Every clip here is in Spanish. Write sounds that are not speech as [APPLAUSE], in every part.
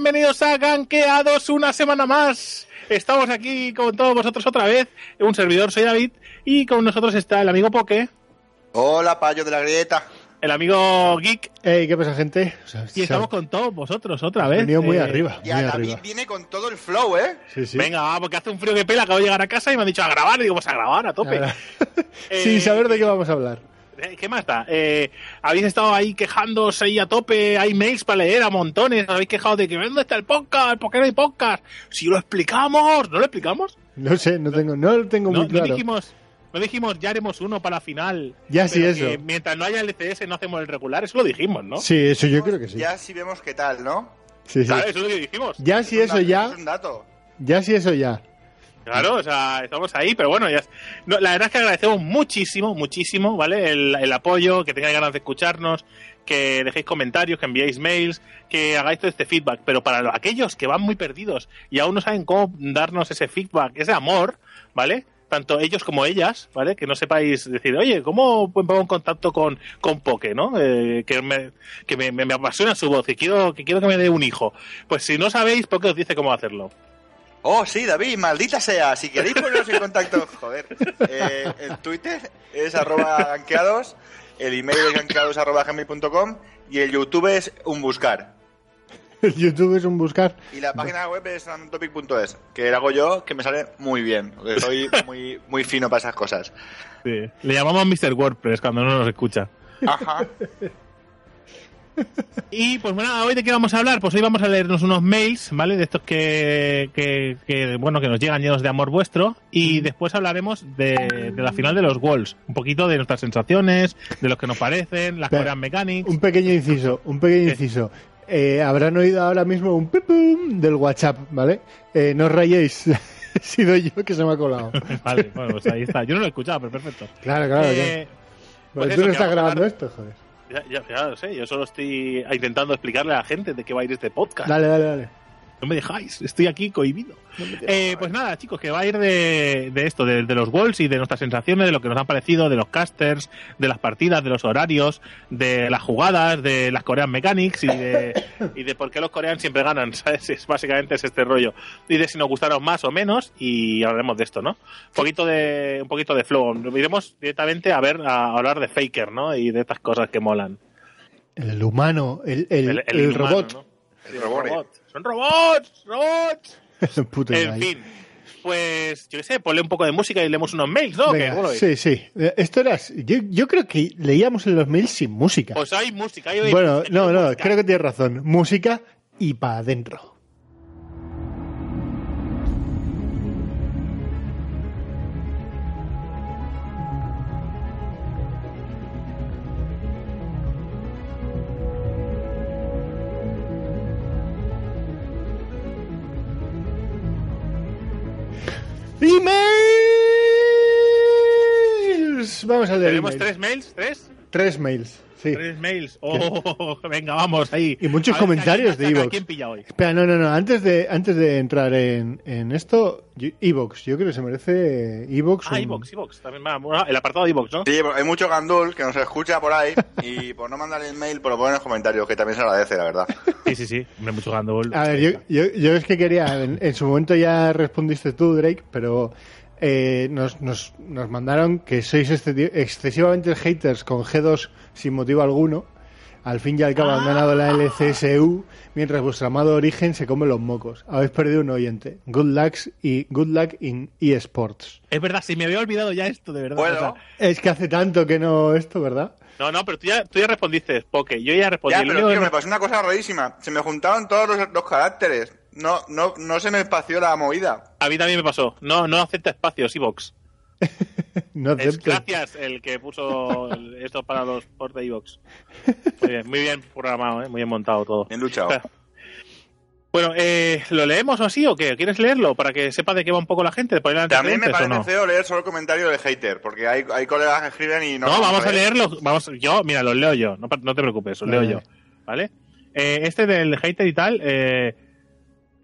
bienvenidos a Ganqueados una semana más. Estamos aquí con todos vosotros otra vez. Un servidor, soy David, y con nosotros está el amigo Poke, Hola, payo de la grieta. el amigo Geek, Ey, ¿qué pasa, gente? O sea, y estamos con todos vosotros otra vez. venido muy Eh, arriba, muy Ya David arriba. viene con todo el flow, ¿eh? Sí, sí. Venga, va, porque hace un frío que pela, acabo de llegar a casa y me han dicho a grabar, y digo, pues a grabar, a tope. [LAUGHS] Eh, Sin saber de qué vamos a hablar. Eh, ¿Qué más da? Eh, habéis estado ahí quejándoos ahí a tope, hay mails para leer a montones, habéis quejado de que ¿dónde está el podcast? ¿Por qué no hay podcast? Si lo explicamos, ¿no lo explicamos? No sé, no tengo, no lo tengo No, muy no claro. dijimos, no dijimos ya haremos uno para la final. Ya sí, eso. que mientras no haya LCS no hacemos el regular, eso lo dijimos, ¿no? Sí, eso yo creo que sí. Ya sí vemos qué tal, ¿no? Sí, sí. Claro, eso es lo que dijimos. Ya si Es un eso dato, ya, Es un dato. ya si eso ya. Claro, o sea, estamos ahí, pero bueno, ya. no, la verdad es que agradecemos muchísimo, muchísimo, ¿vale? El, apoyo, que tengáis ganas de escucharnos, que dejéis comentarios, que enviéis mails, que hagáis todo este feedback. Pero para los- aquellos que van muy perdidos y aún no saben cómo darnos ese feedback, ese amor, ¿vale? Tanto ellos como ellas, ¿vale? Que no sepáis decir, oye, ¿cómo pongo en contacto con, con Poke, ¿no? Eh, que me, que me, me apasiona su voz, que quiero, que quiero que me dé un hijo. Pues si no sabéis, Poke os dice cómo hacerlo. Oh, sí, David, maldita sea. Si queréis poneros en contacto, [LAUGHS] joder. Eh, el Twitter es arroba ganqueados, el email es ganqueados arroba gmail.com y el YouTube es un buscar. El YouTube es un buscar. Y la página web es randomtopic.es, que hago yo, que me sale muy bien. porque Soy muy, muy fino para esas cosas. Sí. Le llamamos Mr. WordPress cuando no nos escucha. Ajá. Y pues bueno, hoy de qué vamos a hablar? Pues hoy vamos a leernos unos mails, ¿vale? De estos que, que, que, bueno, que nos llegan llenos de amor vuestro. Y después hablaremos de, de la final de los Walls. Un poquito de nuestras sensaciones, de lo que nos parecen, las Korean Mechanics. Un pequeño inciso, un pequeño inciso. Eh, habrán oído ahora mismo un pipum del WhatsApp, ¿vale? Eh, no os rayéis. [LAUGHS] He sido yo que se me ha colado. [LAUGHS] Vale, bueno, pues ahí está. Yo no lo he escuchado, pero perfecto. Claro, claro. Eh, pues tú eso, no estás grabando hablar- esto, joder. Ya, ya, ya lo sé, yo solo estoy intentando explicarle a la gente de qué va a ir este podcast. Dale, dale, dale. No me dejáis, estoy aquí cohibido. Eh, pues nada, chicos, que va a ir de, de esto, de, de los Walls y de nuestras sensaciones, de lo que nos han parecido, de los casters, de las partidas, de los horarios, de las jugadas, de las Korean Mechanics y de, y de por qué los coreanos siempre ganan, [LAUGHS] ¿sabes? Es, básicamente es este rollo. Y de si nos gustaron más o menos y hablaremos de esto, ¿no? Un poquito de, un poquito de flow. Iremos directamente a ver, a hablar de Faker, ¿no? Y de estas cosas que molan. El humano, el, el, el, inhumano, robot. El robot. Son robots, robots. [LAUGHS] En fin, pues yo qué sé, ponle un poco de música y leemos unos mails, ¿no? Venga, sí, sí. Esto era. Yo, yo creo que leíamos los mails sin música. Pues hay música. Hay, bueno, no, no, música. creo que tienes razón. Música y para adentro. Vamos a leer. ¿Tenemos emails. tres mails? ¿Tres? Tres mails, sí. Tres mails. [LAUGHS] Oh, venga, vamos ahí. Y muchos ver, comentarios ¿a quién- de a iVoox. quién pilla hoy? Espera, no, no, no. Antes de, antes de entrar en, en esto, Evox, yo creo que se merece Evox. Ah, un- iVox, iVox. También va. El apartado de iVox, ¿no? Sí, hay mucho gandul que nos escucha por ahí y por no mandar el mail, por lo poner en los comentarios, que también se agradece, la verdad. Sí, sí, sí. Me mucho jugando. A ver, yo, yo, yo es que quería, en, en su momento ya respondiste tú, Drake, pero eh, nos, nos, nos mandaron que sois excesi- excesivamente haters con G2 sin motivo alguno. Al fin y al cabo han ganado la LCSU, mientras vuestro amado origen se come los mocos. Habéis perdido un oyente. Good luck y good luck in eSports. Es verdad, si me había olvidado ya esto, de verdad. Bueno. O sea, Es que hace tanto que no esto, ¿verdad? no, no, pero tú ya, tú ya respondiste, Poke. Yo ya respondí. Ya, pero tío, que me pasó una cosa rarísima. Se me juntaron todos los, los caracteres. No, no, no se me espació la movida. A mí también me pasó. No, no acepta espacios, iVox. [LAUGHS] No Es gracias el que puso el- esto para los ports de iVox. Muy bien, muy bien programado, ¿eh? muy bien montado todo. Bien luchado. [LAUGHS] Bueno, eh, ¿lo leemos o así o qué? ¿Quieres leerlo para que sepa de qué va un poco la gente? ¿Poner También me parece no? feo leer solo el comentario del hater, porque hay, hay colegas que escriben y no. No, vamos a leer. leerlo. Vamos, yo, mira, los leo yo. No, no te preocupes, los leo yo. ¿Vale? Eh, este del hater y tal eh,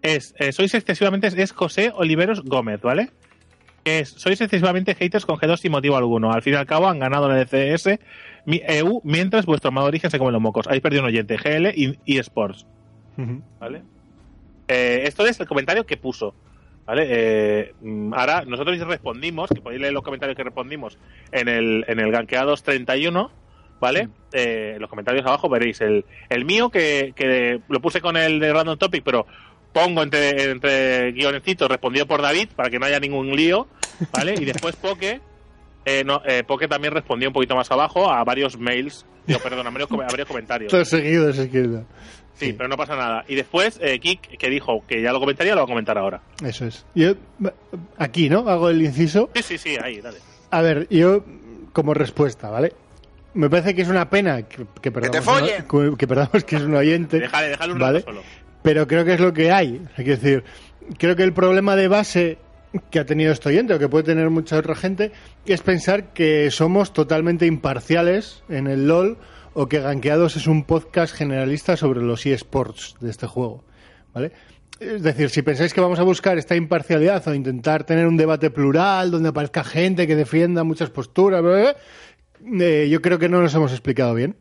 es, eh, sois excesivamente, es José Oliveros Gómez, ¿vale? Es, sois excesivamente haters con G2 sin motivo alguno. Al fin y al cabo han ganado la LCS mi- EU mientras vuestro amado origen se come los mocos. Habéis perdido un oyente, GL y, y Sports. ¿vale? Eh, esto es el comentario que puso. ¿Vale? Eh, mm, ahora nosotros respondimos, que podéis leer los comentarios que respondimos en el, en el Gankeados 31, ¿vale? Eh, en los comentarios abajo veréis el, el mío, que, que lo puse con el de Random Topic, pero pongo entre, entre guionecitos respondido por David para que no haya ningún lío, ¿vale? Y después Poke, eh, no, eh, Poke también respondió un poquito más abajo a varios mails, digo, perdón, a varios, com- a varios comentarios. Todo seguido es izquierda. Sí, pero no pasa nada. Y después eh, Kik, que dijo que ya lo comentaría, lo va a comentar ahora. Eso es. Yo, aquí, ¿no? Hago el inciso. Sí, sí, sí, ahí, dale. A ver, yo como respuesta, ¿vale? Me parece que es una pena que, que perdamos, te follen! ¿no? que perdamos que es un oyente. Déjale, déjale un ¿vale? rato solo. Pero creo que es lo que hay. Que decir, creo que el problema de base que ha tenido este oyente, o que puede tener mucha otra gente, es pensar que somos totalmente imparciales en el LOL o que Gankeados es un podcast generalista sobre los eSports de este juego. ¿Vale? Es decir, si pensáis que vamos a buscar esta imparcialidad o intentar tener un debate plural donde aparezca gente que defienda muchas posturas, eh, yo creo que no nos hemos explicado bien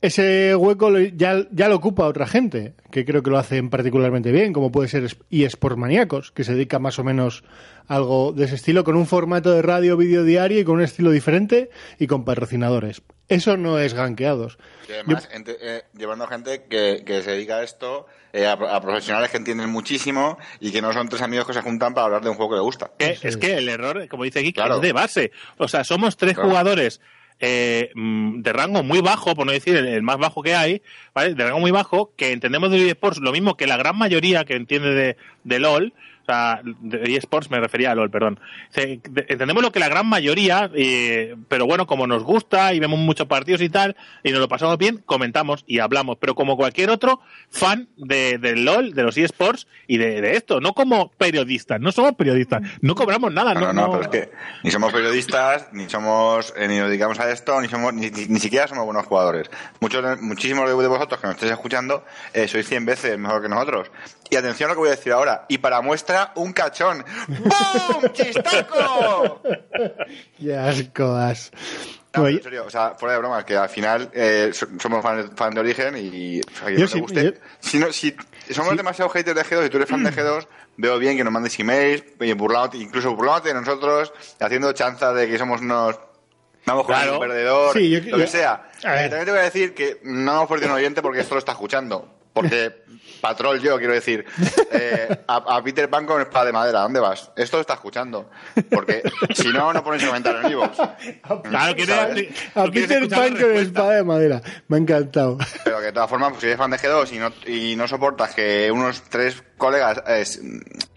ese hueco lo- ya, ya lo ocupa otra gente, que creo que lo hacen particularmente bien, como puede ser eSport Maníacos, que se dedica más o menos a algo de ese estilo, con un formato de radio, vídeo diario y con un estilo diferente y con patrocinadores. Eso no es ganqueados. Y además, ente- eh, llevando a gente que, que se dedica a esto, eh, a, a profesionales que entienden muchísimo y que no son tres amigos que se juntan para hablar de un juego que les gusta. Eso es es. que el error, como dice Claro. es de base. O sea, somos tres Claro. jugadores eh, mm, de rango muy bajo, por no decir el, más bajo que hay, ¿vale? De rango muy bajo, que entendemos de eSports lo mismo que la gran mayoría que entiende de, de LOL. Sea, de eSports me refería a LOL, perdón. De- entendemos lo que la gran mayoría, eh, pero bueno, como nos gusta y vemos muchos partidos y tal, y nos lo pasamos bien, comentamos y hablamos. Pero como cualquier otro fan de, del LOL, de los eSports y de, de esto, no como periodistas, no somos periodistas, no cobramos nada, No, no, no, pero es que ni somos periodistas, ni somos, eh, ni nos dedicamos a esto, ni somos, ni, ni- ni siquiera somos buenos jugadores. Muchos, de- muchísimos de vosotros que nos estáis escuchando, eh, sois 100 veces mejor que nosotros. Y atención a lo que voy a decir ahora. Y para muestra, un cachón. ¡Bum! ¡Chistaco! [LAUGHS] Qué asco. No, Oye, en serio, o sea, fuera de broma, que al final eh, so- somos fan, fan de origen y o sea, que Yo no sí, te guste. yo- Si, no, si somos demasiado haters de G2 y tú eres fan de G2, [CLEARS THROAT] veo bien que nos mandes emails, burlándote, incluso burlándote de nosotros, haciendo chanza de que somos unos. Vamos con Claro. un perdedor, Sí, yo- lo yo- que sea. a ver. También te voy a decir que no hemos perdido un oyente porque esto lo está escuchando. Porque, [LAUGHS] patrón, yo quiero decir, eh, a, a Peter Pan con espada de madera, ¿dónde vas? Esto lo está escuchando. Porque si no, no pones comentario en iVoox. Claro, a Peter Pan con espada de madera. Me ha encantado. Pero que de todas formas, pues, si eres fan de G2 y no, y no soportas que unos tres colegas eh,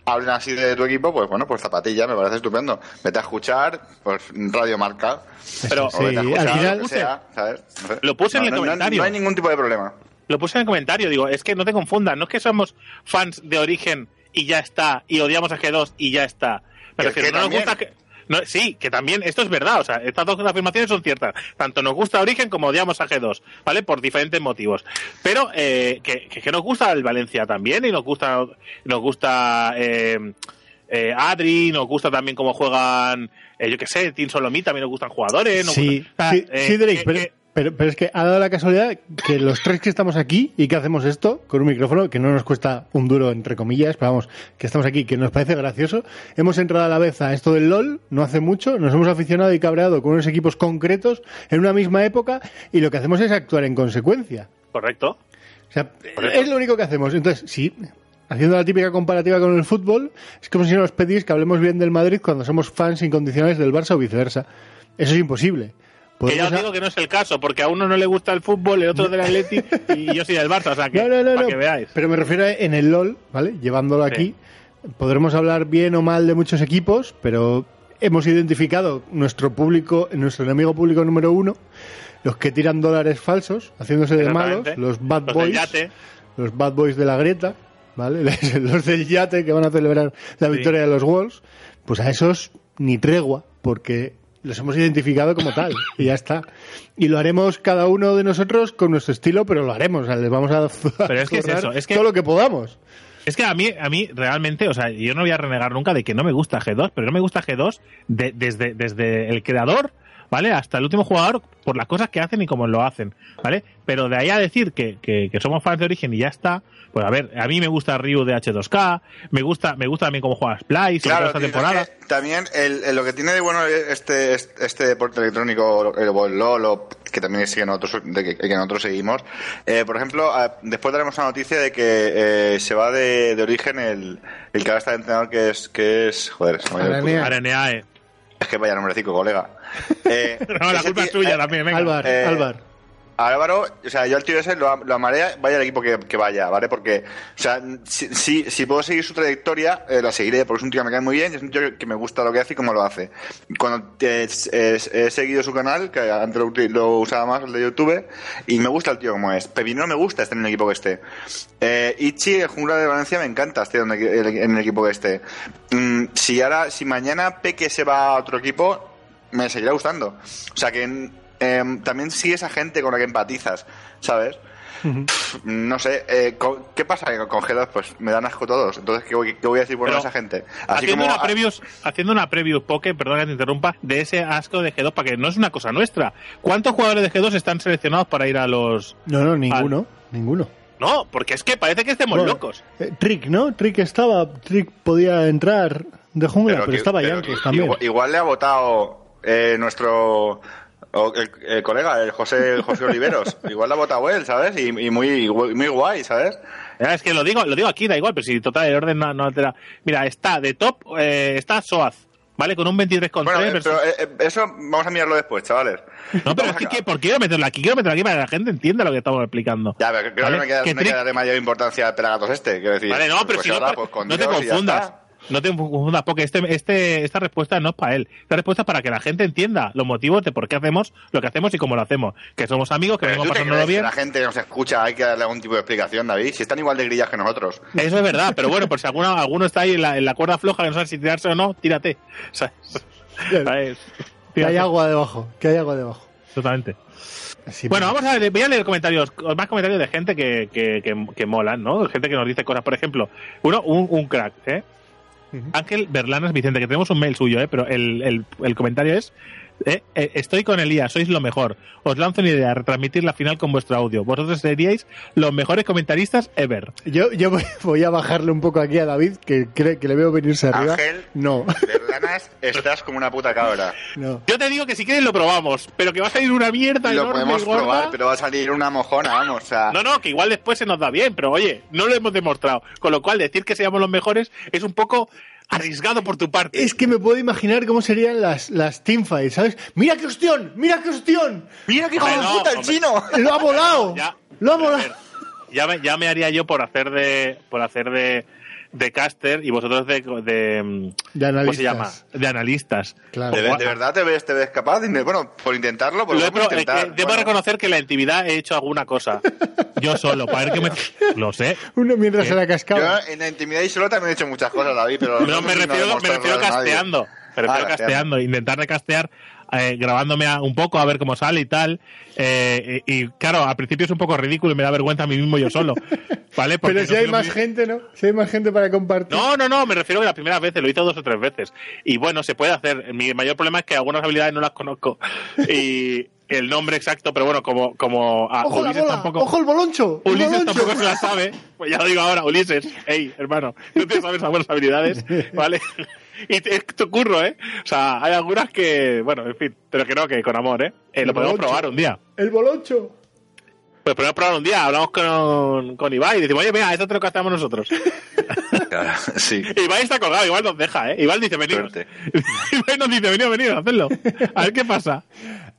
hablen así de tu equipo, pues bueno, pues zapatilla, me parece estupendo. Vete a escuchar, pues Radio Marca. Pero- o Sí, vete a escuchar al final- lo que sea, ¿sabes? No sé. Lo puse en el no, no, comentario. No hay ningún tipo de problema. Lo puse en el comentario, digo, es que no te confundas, no es que somos fans de origen y ya está, y odiamos a G2 y ya está. Me refiero, que no nos gusta que. no, sí, que también, esto es verdad, o sea, estas dos afirmaciones son ciertas. Tanto nos gusta Origen como odiamos a G2, ¿vale? Por diferentes motivos. Pero eh, que, que, que nos gusta el Valencia también, y nos gusta, nos gusta eh, eh, Adri, nos gusta también cómo juegan, eh, yo qué sé, Team Solomí, también nos gustan jugadores. nos Sí, gusta- sea, sí, eh, sí, Drake, pero, pero, pero es que ha dado la casualidad que los tres que estamos aquí y que hacemos esto con un micrófono que no nos cuesta un duro, entre comillas, pero vamos, que estamos aquí, que nos parece gracioso, hemos entrado a la vez a esto del LOL no hace mucho, nos hemos aficionado y cabreado con unos equipos concretos en una misma época y lo que hacemos es actuar en consecuencia. Correcto. O sea, es lo único que hacemos. Entonces, sí, haciendo la típica comparativa con el fútbol, es como si nos pedís que hablemos bien del Madrid cuando somos fans incondicionales del Barça o viceversa. Eso es imposible. Que ya os digo que no es el caso, porque a uno no le gusta el fútbol, el otro del Atleti [LAUGHS] y yo soy del Barça, o sea que No, no, no, para que veáis. Pero me refiero a en el LOL, ¿vale? Llevándolo Sí. aquí. Podremos hablar bien o mal de muchos equipos, pero hemos identificado nuestro público, nuestro enemigo público número uno, los que tiran dólares falsos, haciéndose de malos, los bad Los boys, los bad boys de la grieta, ¿vale? [LAUGHS] los del yate que van a celebrar la Sí. victoria de los Wolves, pues a esos ni tregua, porque los hemos identificado como tal y ya está. Y lo haremos cada uno de nosotros con nuestro estilo, pero lo haremos, o sea, les vamos [LAUGHS] a, Pero es que es zurrar eso, es que- todo lo que podamos. Es que a mí, a mí realmente, o sea, yo no voy a renegar nunca de que no me gusta G2, pero no me gusta G2 de- desde, desde el creador, ¿vale? Hasta el último jugador por las cosas que hacen y cómo lo hacen, ¿vale? Pero de ahí a decir que, que, que somos fans de Origen y ya está, pues a ver, a mí me gusta Ryu de H2K, me gusta, me gusta también cómo juega Splice, todo esta temporada. es que también el, el- lo que tiene de bueno este, este, este deporte electrónico, el, el LOL, o que también sigue nosotros, de que, que nosotros seguimos, eh, por ejemplo, a- después daremos la noticia de que eh, se va de, de origen el, el que ahora está de entrenador que es, que es, joder, se me ha ido el Aranea. puto- Areneae. es que vaya nombrecico, colega. Eh, [LAUGHS] No, la culpa es tuya eh, también, venga. Álvar, Eh, Álvar. Álvaro, o sea, yo al tío ese lo, lo amaré, vaya el equipo que, que vaya, ¿vale? Porque, o sea, si, si, si puedo seguir su trayectoria, eh, la seguiré, porque es un tío que me cae muy bien y es un tío que, me gusta lo que hace y cómo lo hace. Cuando he seguido su canal, que antes lo, usaba más, el de YouTube, y me gusta el tío como es. Pepino no me gusta estar en el equipo que esté. Eh, Ichi, el jungla de Valencia, me encanta estar en el, en el equipo que esté. Mm, si ahora, si mañana Peque se va a otro equipo, me seguirá gustando. O sea que em, también sigue esa gente con la que empatizas, ¿sabes? Pff, No sé, eh, ¿qué pasa con, con G2? Pues me dan asco todos. Entonces, ¿qué voy, qué voy a decir Pero, a esa gente? Así haciendo, como. una previews, haciendo una preview poke, perdón que te interrumpa, de ese asco de G2, para que no es una cosa nuestra. ¿Cuántos jugadores de G2 están seleccionados para ir a los...? No, no, ninguno. Ninguno. No, porque es que parece que estemos Bueno, locos. eh, Trick, ¿no? Trick estaba. Trick podía entrar de jungla, pero, que- estaba pero Yankees que también. Igual, igual le ha votado eh, nuestro. o el, el colega, el José, el José Oliveros. [LAUGHS] igual le ha votado él, ¿sabes? Y, y muy, muy guay, ¿sabes? Es que lo digo, lo digo aquí, da igual, pero si total el orden no, no altera. Mira, está de top, eh, está Soaz, ¿vale? Con un 23,3 Bueno, eh, versus- pero eh, eh, eso vamos a mirarlo después, chavales. No, pero es que, ¿por qué quiero meterlo aquí? Quiero meterlo aquí para que la gente entienda lo que estamos explicando. Ya, pero creo ¿Vale? que no hay que, Que no hay que Trick- darle mayor importancia al Pelagatos este, quiero decir. Vale, no, pero pues si ahora, pues, no te confundas. No te confundas, porque este, este, esta respuesta no es para él. Esta respuesta es para que la gente entienda los motivos de por qué hacemos lo que hacemos y cómo lo hacemos. Que somos amigos, que venimos ¿tú te pasándolo crees que bien. la gente nos escucha hay que darle algún tipo de explicación, David? Si están igual de grillas que nosotros. Eso es verdad, pero bueno, por si alguno, alguno está ahí en la, en la cuerda floja que no sabe si tirarse o no, tírate. [LAUGHS] ¿Sabes? ¿Sabes? Que hay Tírate. agua debajo. Que hay agua debajo. Totalmente. Bueno, vamos a ver, voy a leer comentarios, más comentarios de gente que, que, que, que molan, ¿no? Gente que nos dice cosas, por ejemplo, uno, un, un crack, ¿eh? Ángel Berlanas Vicente, que tenemos un mail suyo, ¿eh? Pero el, el, el comentario es, ¿eh? Eh, estoy con Elías, sois lo mejor. Os lanzo una idea, retransmitir la final con vuestro audio. Vosotros seríais los mejores comentaristas ever. Yo, yo voy, voy a bajarle un poco aquí a David, que cree que le veo venirse arriba. Ángel. No, Verlanas, estás como una puta cabra. no. Yo te digo que si quieres lo probamos, pero que va a salir una mierda Lo enorme podemos y gorda. probar, pero va a salir una mojona, vamos. O sea, No, no, que igual después se nos da bien, pero oye, no lo hemos demostrado. Con lo cual, decir que seamos los mejores es un poco arriesgado por tu parte. Es que me puedo imaginar cómo serían las, las teamfights, ¿sabes? ¡Mira qué hostión! ¡Mira qué hostión! ¡Mira qué hijo de no, puta el hombre. chino! ¡Lo ha volado! Ya. ¡Lo ha volado! ya, me, ya me haría yo por hacer de por hacer de, de caster y vosotros de, de, mm, De ¿cómo se analistas. llama? De analistas. Claro. ¿De, de verdad te ves, te ves capaz? Dime, bueno, por intentarlo, por Lo he eh, intentar. que debo Bueno, reconocer que en la intimidad he hecho alguna cosa. [LAUGHS] Yo solo, para ver que me... [LAUGHS] Lo sé. Uno mientras se la Yo cascaba. en la intimidad y solo también he hecho muchas cosas, David, pero... No, me no refiero, me demostrarlo refiero casteando. Me refiero Ah, casteando. Intentar recastear, eh, grabándome a- un poco a ver cómo sale y tal. Eh, y, y, claro, al principio es un poco ridículo y me da vergüenza a mí mismo yo solo. [LAUGHS] ¿Vale? Porque Pero si no hay más gente, ¿no? Si hay más gente para compartir. No, no, no, me refiero que la primera vez lo hice dos o tres veces. Y bueno, se puede hacer. Mi mayor problema es que algunas habilidades no las conozco. Y el nombre exacto, pero bueno, como, como a ¡Ojo Ulises bola! tampoco. ¡Ojo el boloncho! ¡El Ulises boloncho! tampoco se la sabe, [LAUGHS] pues ya lo digo ahora, Ulises, hey, hermano, no te sabes algunas habilidades, ¿vale? Y te- es tu curro, ¿eh? O sea, hay algunas que, bueno, en fin, pero que no, que con amor, ¿eh? Eh, lo podemos boloncho. probar un día. ¡El boloncho! Pues podemos probar un día, hablamos con, con Ibai y decimos, oye, venga, esto te lo hacemos nosotros. Claro, [LAUGHS] sí. Ibai está colgado, igual nos deja, ¿eh? Igual dice, venid. Suerte. [LAUGHS] Ibai nos dice, venid, venid, hacedlo. A ver qué pasa.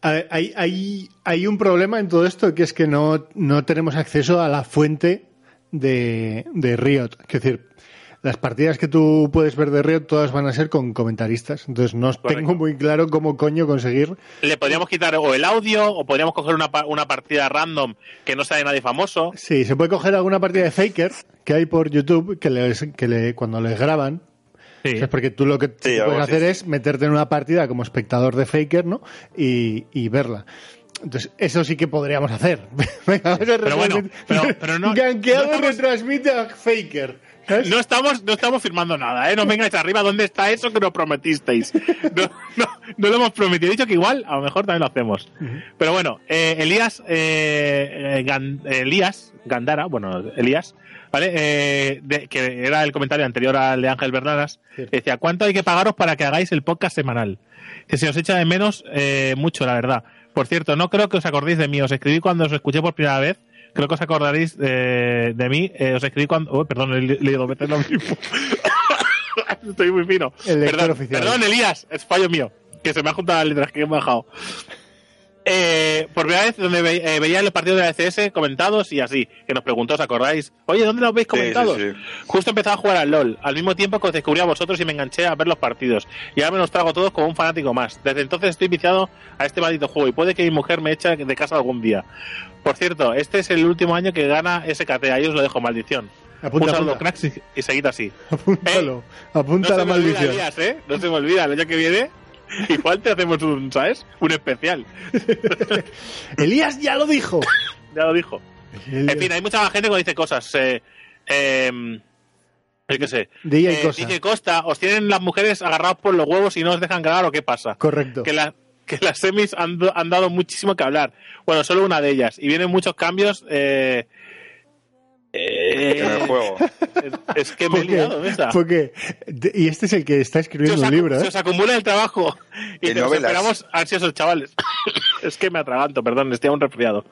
A ver, hay, hay, hay un problema en todo esto que es que no, no tenemos acceso a la fuente de, de Riot. Es decir, las partidas que tú puedes ver de Riot todas van a ser con comentaristas. Entonces no Correcto. tengo muy claro cómo coño conseguir. Le podríamos quitar o el audio, o podríamos coger una, una partida random que no sea de nadie famoso. Sí, se puede coger alguna partida de Faker que hay por YouTube que, les, que le, cuando les graban Sí. Es porque tú lo que Sí, puedes hacer es meterte en una partida como espectador de Faker, ¿no? Y, y verla. Entonces, eso sí que podríamos hacer. [LAUGHS] Venga, vamos a Pero bueno, pero- pero no- [LAUGHS] Gankeado no estamos- retransmite a Faker. ¿Sabes? No estamos, no estamos firmando nada, ¿eh? No vengáis arriba. ¿Dónde está eso que nos prometisteis? No, no, no lo hemos prometido. He dicho que igual, a lo mejor también lo hacemos. Pero bueno, eh, Elías, eh, eh, Gan- Elías Gandara, bueno, Elías, ¿vale? Eh, de- que era el comentario anterior al de Ángel Bernadas. Decía, ¿cuánto hay que pagaros para que hagáis el podcast semanal? Que se os echa de menos eh, mucho, la verdad. Por cierto, no creo que os acordéis de mí. Os escribí cuando os escuché por primera vez. Creo que os acordaréis de, de mí. Eh, os escribí cuando... Oh, perdón, he le- veces lo mismo. [LAUGHS] Estoy muy fino. El perdón, oficial. perdón, Elías. Es fallo mío. Que se me ha juntado las letras que he bajado. Eh, por primera vez donde ve- eh, veía los partidos de la CS comentados y así, que nos preguntó, ¿os acordáis? Oye, ¿dónde los veis Sí, sí, comentados? sí. Justo empezaba a jugar al LOL, al mismo tiempo que os descubrí a vosotros y me enganché a ver los partidos. Y ahora me los trago todos como un fanático más. Desde entonces estoy viciado a este maldito juego y puede que mi mujer me eche de casa algún día. Por cierto, este es el último año que gana SKT, ahí os lo dejo, maldición. Apunta, apunta. cracks, y, y seguid así. [LAUGHS] Apúntalo. Apunta no la olvida, maldición. ¿eh? No se me olvida, el año que viene [LAUGHS] igual te hacemos un, ¿sabes? Un especial. [LAUGHS] Elías ya lo dijo. Ya lo dijo. Elías. En fin, hay mucha gente que dice cosas. Eh, eh, yo qué sé. DJ Eh, Costa. DJ Costa, os tienen las mujeres agarrados por los huevos y no os dejan grabar o qué pasa. Correcto. Que, la- que las semis han, han dado muchísimo que hablar. Bueno, solo una de ellas. Y vienen muchos cambios. Eh, eh, En el juego. es, es que me he ¿Por qué? liado, Mesa. ¿Por qué? Y este es el que está Se escribiendo os, un libro, se ¿eh? os acumula el trabajo y te novelas. esperamos ansiosos, chavales. es que me atraganto, perdón, estoy aún resfriado.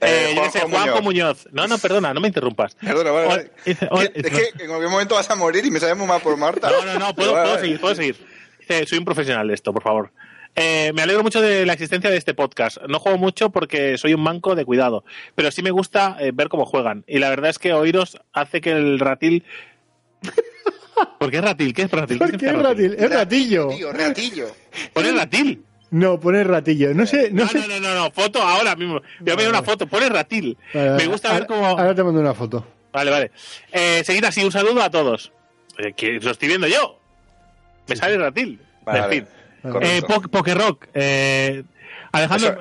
Eh, Eh, qué Juanjo Juanjo Muñoz. No, no, perdona, no me interrumpas. Perdona, vale, vale. hola, Es que en cualquier momento vas a morir y me sabe muy mal por Marta. No, no, no, puedo, vale, puedo vale. seguir, puedo seguir. Dice, soy un profesional de esto, por favor. Eh, me alegro mucho de la existencia de este podcast. No juego mucho porque soy un manco de cuidado, pero sí me gusta eh, ver cómo juegan. Y la verdad es que oíros hace que el ratil... [LAUGHS] ¿Por qué ratil? ¿Qué es ratil? ¿Por qué es ratil? Es ratillo. Tío, ratillo. Pone ratil. No, pone ratillo. No sé, no, No, sé. no, no, no, no, foto ahora mismo. Voy a ver una foto, pone ratil. Vale, Me gusta ver cómo... Ahora te mando una foto. Vale, vale. Eh, seguid así, un saludo a todos. Eh, que lo estoy viendo yo. Me sale ratil. Vale, en vale. fin. Eh, Po- Pokerrock. Eh, Alejandro...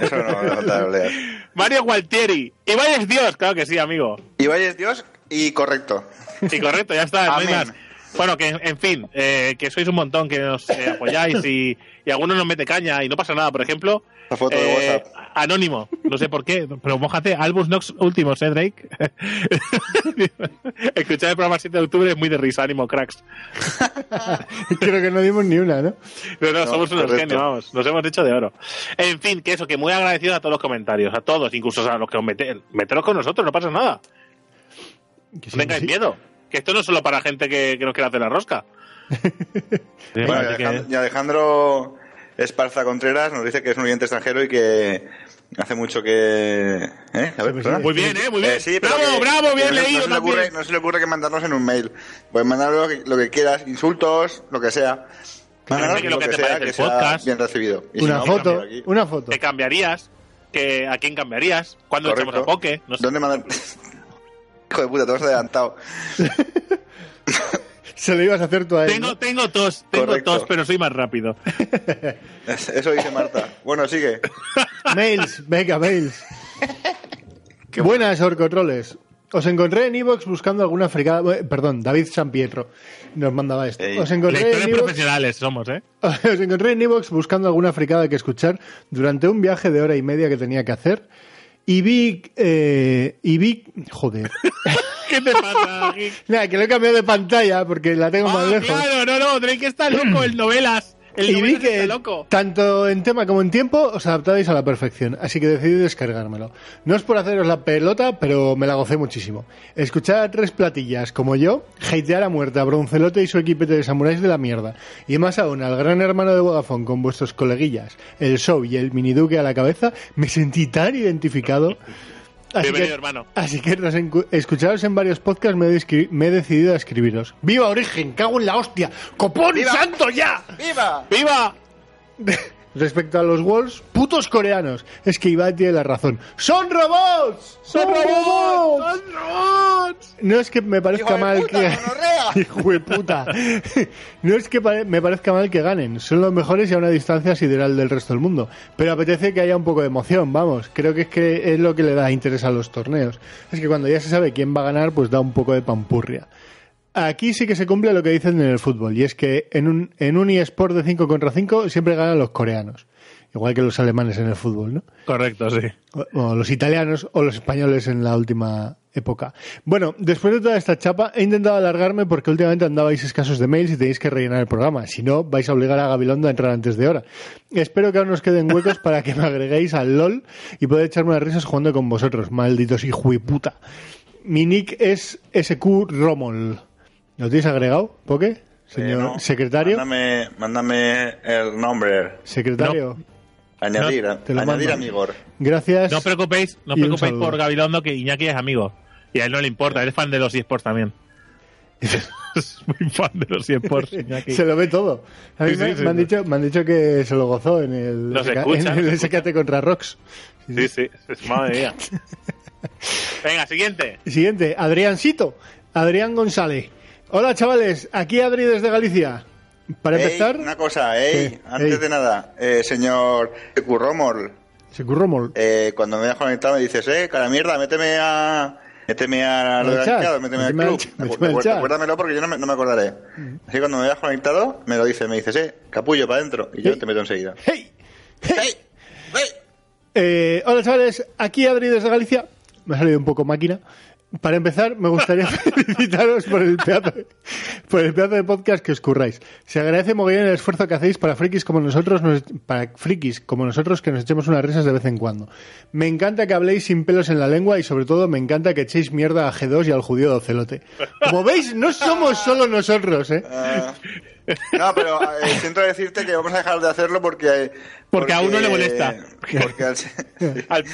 Eso [LAUGHS] no leer. Mario Gualtieri. Ibai es Dios, claro que sí, amigo. Ibai es Dios y correcto. Sí, correcto, ya está. no hay Amén. más. Bueno, que en fin, eh, que sois un montón, que nos eh, apoyáis y, y algunos nos mete caña y no pasa nada. Por ejemplo, La foto de eh, WhatsApp. Anónimo, no sé por qué, pero mójate, Albus Nox últimos, ¿eh, Drake? [LAUGHS] Escuchar el programa 7 de octubre es muy de risa, ánimo, cracks. [LAUGHS] Creo que no dimos ni una, ¿no? Pero no, No, somos unos correcto. genios, vamos. Nos hemos hecho de oro. En fin, que eso, que muy agradecido a todos los comentarios, a todos, incluso a los que os meten. Meteros con nosotros, no pasa nada. Que No sí, tengáis sí. miedo. Que esto no es solo para gente que, que nos quiere hacer la rosca. [LAUGHS] Bueno, y Alejandro, y Alejandro Esparza Contreras nos dice que es un oyente extranjero y que hace mucho que... ¿Eh? A ver, Sí, pues. Muy bien, ¿eh? Muy bien. Eh, bravo, que- bravo, bien no- leído no se, le ocurre, no se le ocurre que mandarnos en un mail. Puedes mandar lo que, lo que quieras, insultos, lo que sea. Mándanos lo lo que, que te sea, parece que el sea podcast. bien recibido. Y si Una no, foto, pues aquí. una foto. ¿Te cambiarías? que ¿A quién cambiarías? ¿Cuándo Correcto. echamos a Poke? No sé. ¿Dónde mandan? [LAUGHS] Hijo de puta, te has adelantado. [LAUGHS] Se lo ibas a hacer tú a él. Tengo, ¿no? tengo tos, tengo Correcto. tos, pero soy más rápido. [LAUGHS] Eso dice Marta. Bueno, sigue. [LAUGHS] Mails, venga, mails. [LAUGHS] Buenas, orcotroles. Os encontré en Evox buscando alguna fricada. eh, Perdón, David San Pietro nos mandaba esto. Ey. Os encontré Lectores en profesionales somos, ¿eh? Os encontré en Evox buscando alguna fricada que escuchar durante un viaje de hora y media que tenía que hacer. Y vi. eh, y vi. Joder. ¿Qué te pasa? Nada, que lo he cambiado de pantalla porque la tengo más Ah, lejos. claro, no, no, Drake está loco, el novelas. El Y vi que loco. tanto en tema como en tiempo os adaptabais a la perfección, así que decidí descargármelo. No es por haceros la pelota, pero me la gocé muchísimo. Escuchar a tres platillas como yo, hatear a muerte a Broncelote y su equipete de samuráis de la mierda, y más aún al gran hermano de Vodafone con vuestros coleguillas, el show y el miniduque a la cabeza, me sentí tan identificado. Así Bienvenido, que, hermano. así que tras escucharos en varios podcasts me he, descri- me he decidido a escribiros. ¡Viva Origen! ¡Cago en la hostia! ¡Copón ¡Viva! santo ya! ¡Viva! ¡Viva! [LAUGHS] Respecto a los Wolves, putos coreanos. Es que Ibai tiene la razón. ¡Son robots! ¡Son, robots! ¡Son robots! No es que me parezca ¡Hijo de mal puta, que. [LAUGHS] Hijo de puta. No es que me parezca mal que ganen. Son los mejores y a una distancia sideral del resto del mundo. Pero apetece que haya un poco de emoción, vamos. Creo que es que es lo que le da interés a los torneos. Es que cuando ya se sabe quién va a ganar, pues da un poco de pampurria. Aquí sí que se cumple lo que dicen en el fútbol, y es que en un, en un eSport de 5 contra 5 siempre ganan los coreanos. Igual que los alemanes en el fútbol, ¿no? Correcto, sí. o, o los italianos o los españoles en la última época. Bueno, después de toda esta chapa, he intentado alargarme porque últimamente andabais escasos de mails y tenéis que rellenar el programa. Si no, vais a obligar a Gabilondo a entrar antes de hora. Espero que aún nos queden huecos para que me agreguéis al LOL y poder echarme unas risas jugando con vosotros, malditos hijuiputa. Mi nick es SQ Romol. ¿Lo tenéis agregado? Señor Eh, no. secretario. Mándame, mándame el nombre. Secretario. Añadir, te lo añadir amigor. Gracias. No os preocupéis, no os preocupéis por Gabilondo, que Iñaki es amigo. Y a él no le importa, él es fan de los eSports también. [LAUGHS] es muy fan de los eSports, Iñaki. [LAUGHS] Se lo ve todo. A mí Sí, me, sí, sí, me han dicho, me han dicho que se lo gozó en el, Nos SK escucha, en el SKT contra Rocks. Sí, sí, es madre mía. [LAUGHS] Venga, siguiente. Siguiente, Adriancito. Adrián González. Hola chavales, aquí Adri desde Galicia. Para Ey, empezar, una cosa, ey, ¿Qué? antes Ey. de nada, eh, señor Curromol, se curró mol. eh, cuando me hayas conectado me dices, eh, cara mierda, méteme a... Méteme a lo Al de chat, rankeado, méteme al club. Recuérdamelo porque yo no me, no me acordaré. Así que cuando me hayas conectado, me lo dices, me dices, eh, capullo para adentro. Y yo te meto enseguida. ¡Hey! ¡Hey! ¡Ey! ¡Ey! Eh, hola chavales, aquí Adri desde Galicia. Me ha salido un poco máquina. Para empezar, me gustaría [LAUGHS] felicitaros por el pedazo de, por el pedazo de podcast que os curráis. Se agradece mogollón el esfuerzo que hacéis para frikis como nosotros, nos- para frikis como nosotros que nos echemos unas risas de vez en cuando. Me encanta que habléis sin pelos en la lengua y sobre todo me encanta que echéis mierda a G2 y al judío de Ocelote. Como veis, no somos solo nosotros, ¿eh? Ah, no, pero eh, siento decirte que vamos a dejar de hacerlo porque... Porque a uno le molesta. Porque [LAUGHS] Al-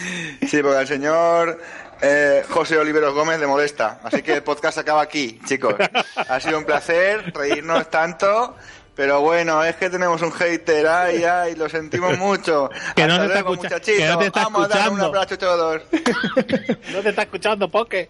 sí, porque al señor eh, José Oliveros Gómez le molesta. Así que el podcast acaba aquí, chicos. Ha sido un placer reírnos tanto. Pero bueno, es que tenemos un hater, ay, ay, lo sentimos mucho. Que no te está luego, escucha- muchachitos. que no te está Vamos a dar un abrazo a todos. [LAUGHS] No te está escuchando, Poke.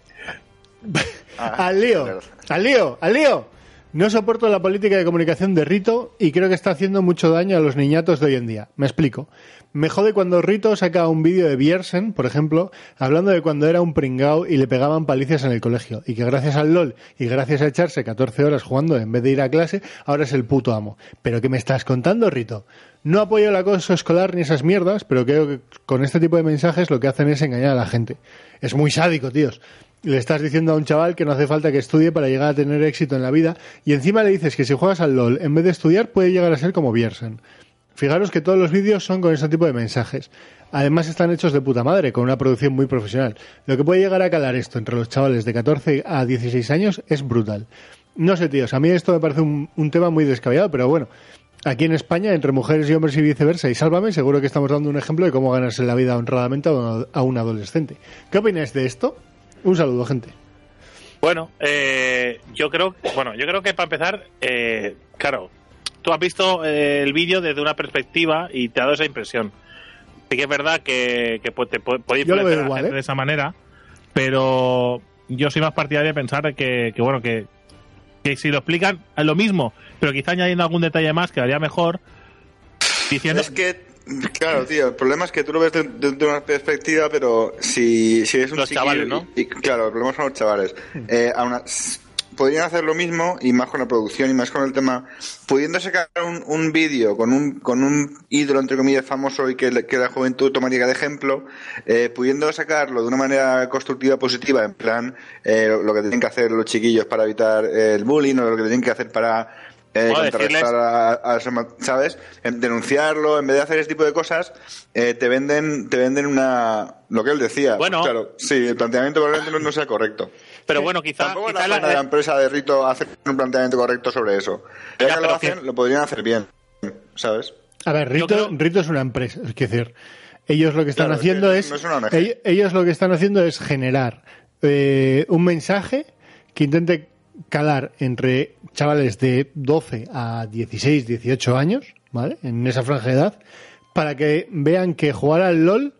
Ah, al lío, al lío, al lío. No soporto la política de comunicación de Rito y creo que está haciendo mucho daño a los niñatos de hoy en día. Me explico. Me jode cuando Rito saca un vídeo de Biersen, por ejemplo, hablando de cuando era un pringao y le pegaban palicias en el colegio y que gracias al LOL y gracias a echarse 14 horas jugando en vez de ir a clase, ahora es el puto amo. ¿Pero qué me estás contando, Rito? No apoyo el acoso escolar ni esas mierdas, pero creo que con este tipo de mensajes lo que hacen es engañar a la gente. Es muy sádico, tíos. Le estás diciendo a un chaval que no hace falta que estudie para llegar a tener éxito en la vida y encima le dices que si juegas al LOL en vez de estudiar puede llegar a ser como Biersen. Fijaros que todos los vídeos son con ese tipo de mensajes. Además están hechos de puta madre, con una producción muy profesional. Lo que puede llegar a calar esto entre los chavales de 14 a 16 años es brutal. No sé, tíos, a mí esto me parece un, tema muy descabellado, pero bueno. Aquí en España, entre mujeres y hombres y viceversa, y sálvame, seguro que estamos dando un ejemplo de cómo ganarse la vida honradamente a un, a un adolescente. ¿Qué opináis de esto? Un saludo, gente. Bueno, eh, yo creo, bueno, yo creo que para empezar, eh, claro, tú has visto eh, el vídeo desde una perspectiva y te ha dado esa impresión. Sí que es verdad que, que pu- te pu- puede influenciar a la igual, gente ¿eh? de esa manera, pero yo soy más partidario de pensar que, que bueno, que, que si lo explican es lo mismo, pero quizá añadiendo algún detalle más que haría mejor, diciendo Es que, claro, tío, el problema es que tú lo ves desde de, de una perspectiva, pero si, si es un Los chavales, ¿no? Y, y, claro, el problema son los chavales. Eh, aún a- s- podrían hacer lo mismo, y más con la producción, y más con el tema, pudiendo sacar un, un vídeo con un, con un ídolo, entre comillas, famoso y que, le- que la juventud tomaría de ejemplo, eh, pudiendo sacarlo de una manera constructiva, positiva, en plan, eh, lo, que tienen que hacer los chiquillos para evitar el bullying, o lo que tienen que hacer para eh, contrarrestar a, a ¿sabes? En denunciarlo, en vez de hacer ese tipo de cosas, eh, te venden te venden una lo que él decía. Bueno. claro, sí, el planteamiento probablemente no sea correcto. Pero bueno, quizá, Tampoco quizá la la- de la empresa de Rito hacer un planteamiento correcto sobre eso. Ya, Ya, que lo que- hacen, lo podrían hacer bien, ¿sabes? A ver, Rito, creo- Rito es una empresa, es decir, ellos lo que están Claro, es haciendo que es, no es ellos lo que están haciendo es generar eh, un mensaje que intente calar entre chavales de 12 a 16, 18 años, ¿vale? En esa franja de edad, para que vean que jugar al LOL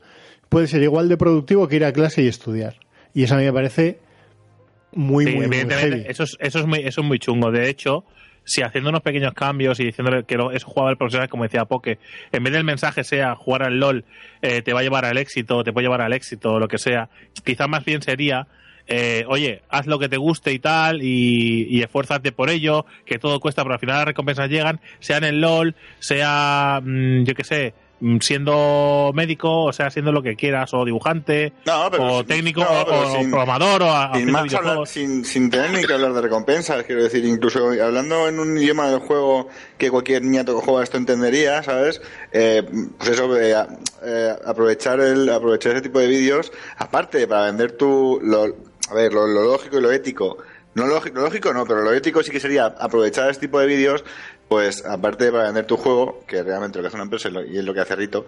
puede ser igual de productivo que ir a clase y estudiar. Y eso a mí me parece muy, Sí, muy, muy evidentemente, heavy. eso es, eso, es muy, eso es muy chungo. De hecho, si haciendo unos pequeños cambios y diciéndole que lo- esos jugadores profesionales, como decía Poke, en vez del mensaje sea jugar al LOL eh, te va a llevar al éxito, te puede llevar al éxito, lo que sea, quizás más bien sería, eh, oye, haz lo que te guste y tal, y, y esfuérzate por ello, que todo cuesta, pero al final las recompensas llegan, sea en el LOL, sea, mm, yo qué sé, siendo médico, o sea, siendo lo que quieras, o dibujante, No, o sin- técnico, no, o, sin- programador, o a- Sin, más hablar- sin, sin tener ni que hablar de recompensas, quiero decir, incluso hablando en un idioma del juego que cualquier niñato que juega esto entendería, ¿sabes? Eh, pues eso, eh, eh, aprovechar el aprovechar ese tipo de vídeos, aparte para vender tu, lo, a ver, lo, lo lógico y lo ético. No lógico, lo lógico no, pero lo ético sí que sería aprovechar este tipo de vídeos, pues aparte de para vender tu juego, que realmente lo que hace una empresa y es lo que hace Rito,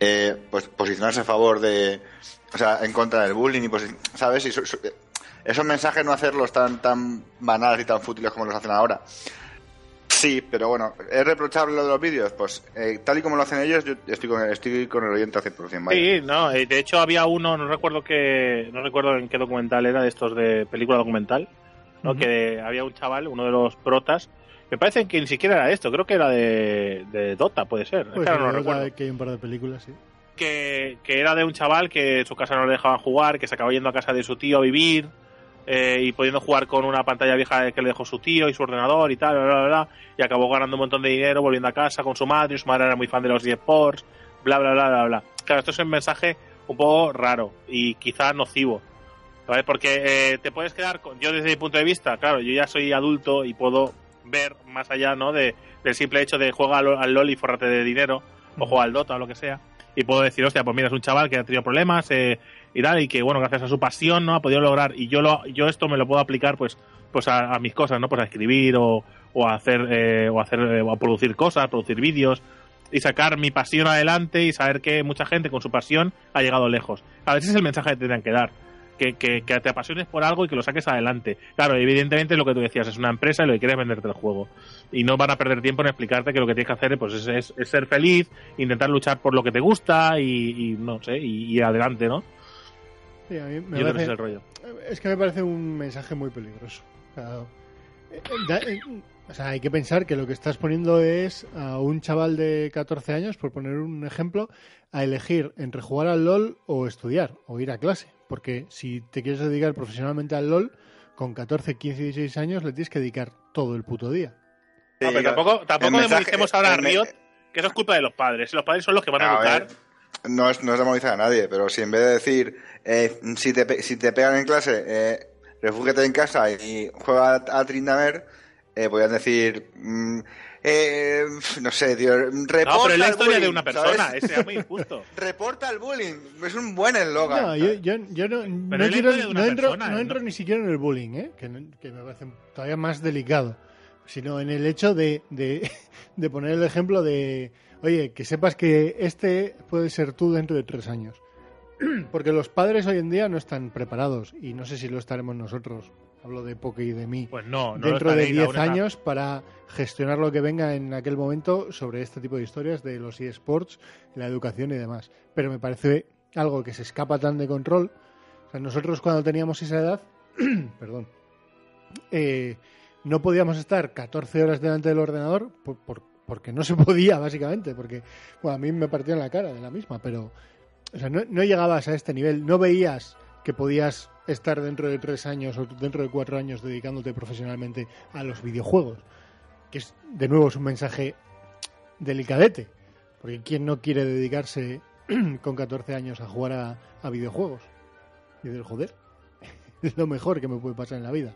eh, pues posicionarse a favor de, o sea, en contra del bullying y posi- ¿sabes? Y su- su- esos mensajes no hacerlos tan tan banales y tan fútiles como los hacen ahora. Sí, pero bueno, ¿es reprochable lo de los vídeos? Pues eh, tal y como lo hacen ellos, yo estoy con, estoy con el oyente 100%. vaya. Sí, no, eh, de hecho había uno, no recuerdo que, no recuerdo en qué documental era de estos de película documental, ¿no? Que había un chaval, uno de los protas, me parece que ni siquiera era esto, creo que era de, de Dota, puede ser, es Pues ahora no recuerdo. que hay un par de películas, sí. Que, que era de un chaval que en su casa no le dejaban jugar, que se acabó yendo a casa de su tío a vivir eh, y pudiendo jugar con una pantalla vieja que le dejó su tío y su ordenador y tal, bla, bla, bla, y acabó ganando un montón de dinero volviendo a casa con su madre, y su madre era muy fan de los eSports, bla, bla, bla, bla, bla. Claro, esto es un mensaje un poco raro y quizá nocivo, ¿vale? Porque eh, te puedes quedar, con, yo desde mi punto de vista, claro, yo ya soy adulto y puedo ver más allá, ¿no? De, del simple hecho de juega al, al LOL y forrate de dinero, o juega al Dota o lo que sea, y puedo decir, hostia, pues mira, es un chaval que ha tenido problemas eh, y tal, y que, bueno, gracias a su pasión, ¿no? Ha podido lograr, y yo lo, yo esto me lo puedo aplicar, pues, pues a, a mis cosas, ¿no? Pues a escribir o, o a hacer, eh, o hacer, eh, o a producir cosas, producir vídeos, y sacar mi pasión adelante y saber que mucha gente con su pasión ha llegado lejos. A veces es el mensaje que te tendrían que dar. Que, que, que te apasiones por algo y que lo saques adelante. Claro, evidentemente lo que tú decías es una empresa y lo que quieres es venderte el juego. Y no van a perder tiempo en explicarte que lo que tienes que hacer pues, es, es- es ser feliz, intentar luchar por lo que te gusta y, y no sé, y, y adelante, ¿no? Sí, a mí me Yo creo que ese parece- es el rollo. Es que me parece un mensaje muy peligroso. O sea, eh, da- eh, o sea, hay que pensar que lo que estás poniendo es a un chaval de 14 años, por poner un ejemplo, a elegir entre jugar al LOL o estudiar o ir a clase. Porque si te quieres dedicar profesionalmente al LOL, con 14, 15, 16 años le tienes que dedicar todo el puto día. Sí, No, pero yo- tampoco, tampoco demonicemos ahora a Riot que eso es culpa de los padres. Los padres son los que van a A educar. ver, no es, no es demonizar a nadie, pero si en vez de decir, eh, si, te, pe- si te pegan en clase, eh, refúgiate en casa y juega a, a Trindamer, eh, podrían decir, mm, eh, no sé, tío, reporta No, pero es la el historia de bullying, una persona, ¿sabes? ese es muy injusto. [LAUGHS] Reporta el bullying, es un buen eslogan. No, yo, yo, yo no, no quiero- de entro, persona, no ¿eh? entro ni siquiera en el bullying, ¿eh? que me parece todavía más delicado, sino en el hecho de, de, [LAUGHS] de poner el ejemplo de, oye, que sepas que este puede ser tú dentro de tres años. [CLEARS THROAT] Porque los padres hoy en día no están preparados y no sé si lo estaremos nosotros, hablo de Poke y de mí, Pues no, no dentro de estaréis, 10 aún está- años para gestionar lo que venga en aquel momento sobre este tipo de historias de los eSports, la educación y demás. Pero me parece algo que se escapa tan de control. O sea, nosotros cuando teníamos esa edad, [CLEARS THROAT] perdón, eh, no podíamos estar 14 horas delante del ordenador por- por- porque no se [LAUGHS] podía, básicamente, porque bueno, a mí me partía en la cara de la misma, pero o sea, no, no llegabas a este nivel, no veías que podías estar dentro de tres años o dentro de cuatro años dedicándote profesionalmente a los videojuegos. Que es, de nuevo, es un mensaje delicadete. Porque ¿quién no quiere dedicarse [CLEARS THROAT] con 14 años a jugar a, a videojuegos? Y del joder, [LAUGHS] es lo mejor que me puede pasar en la vida.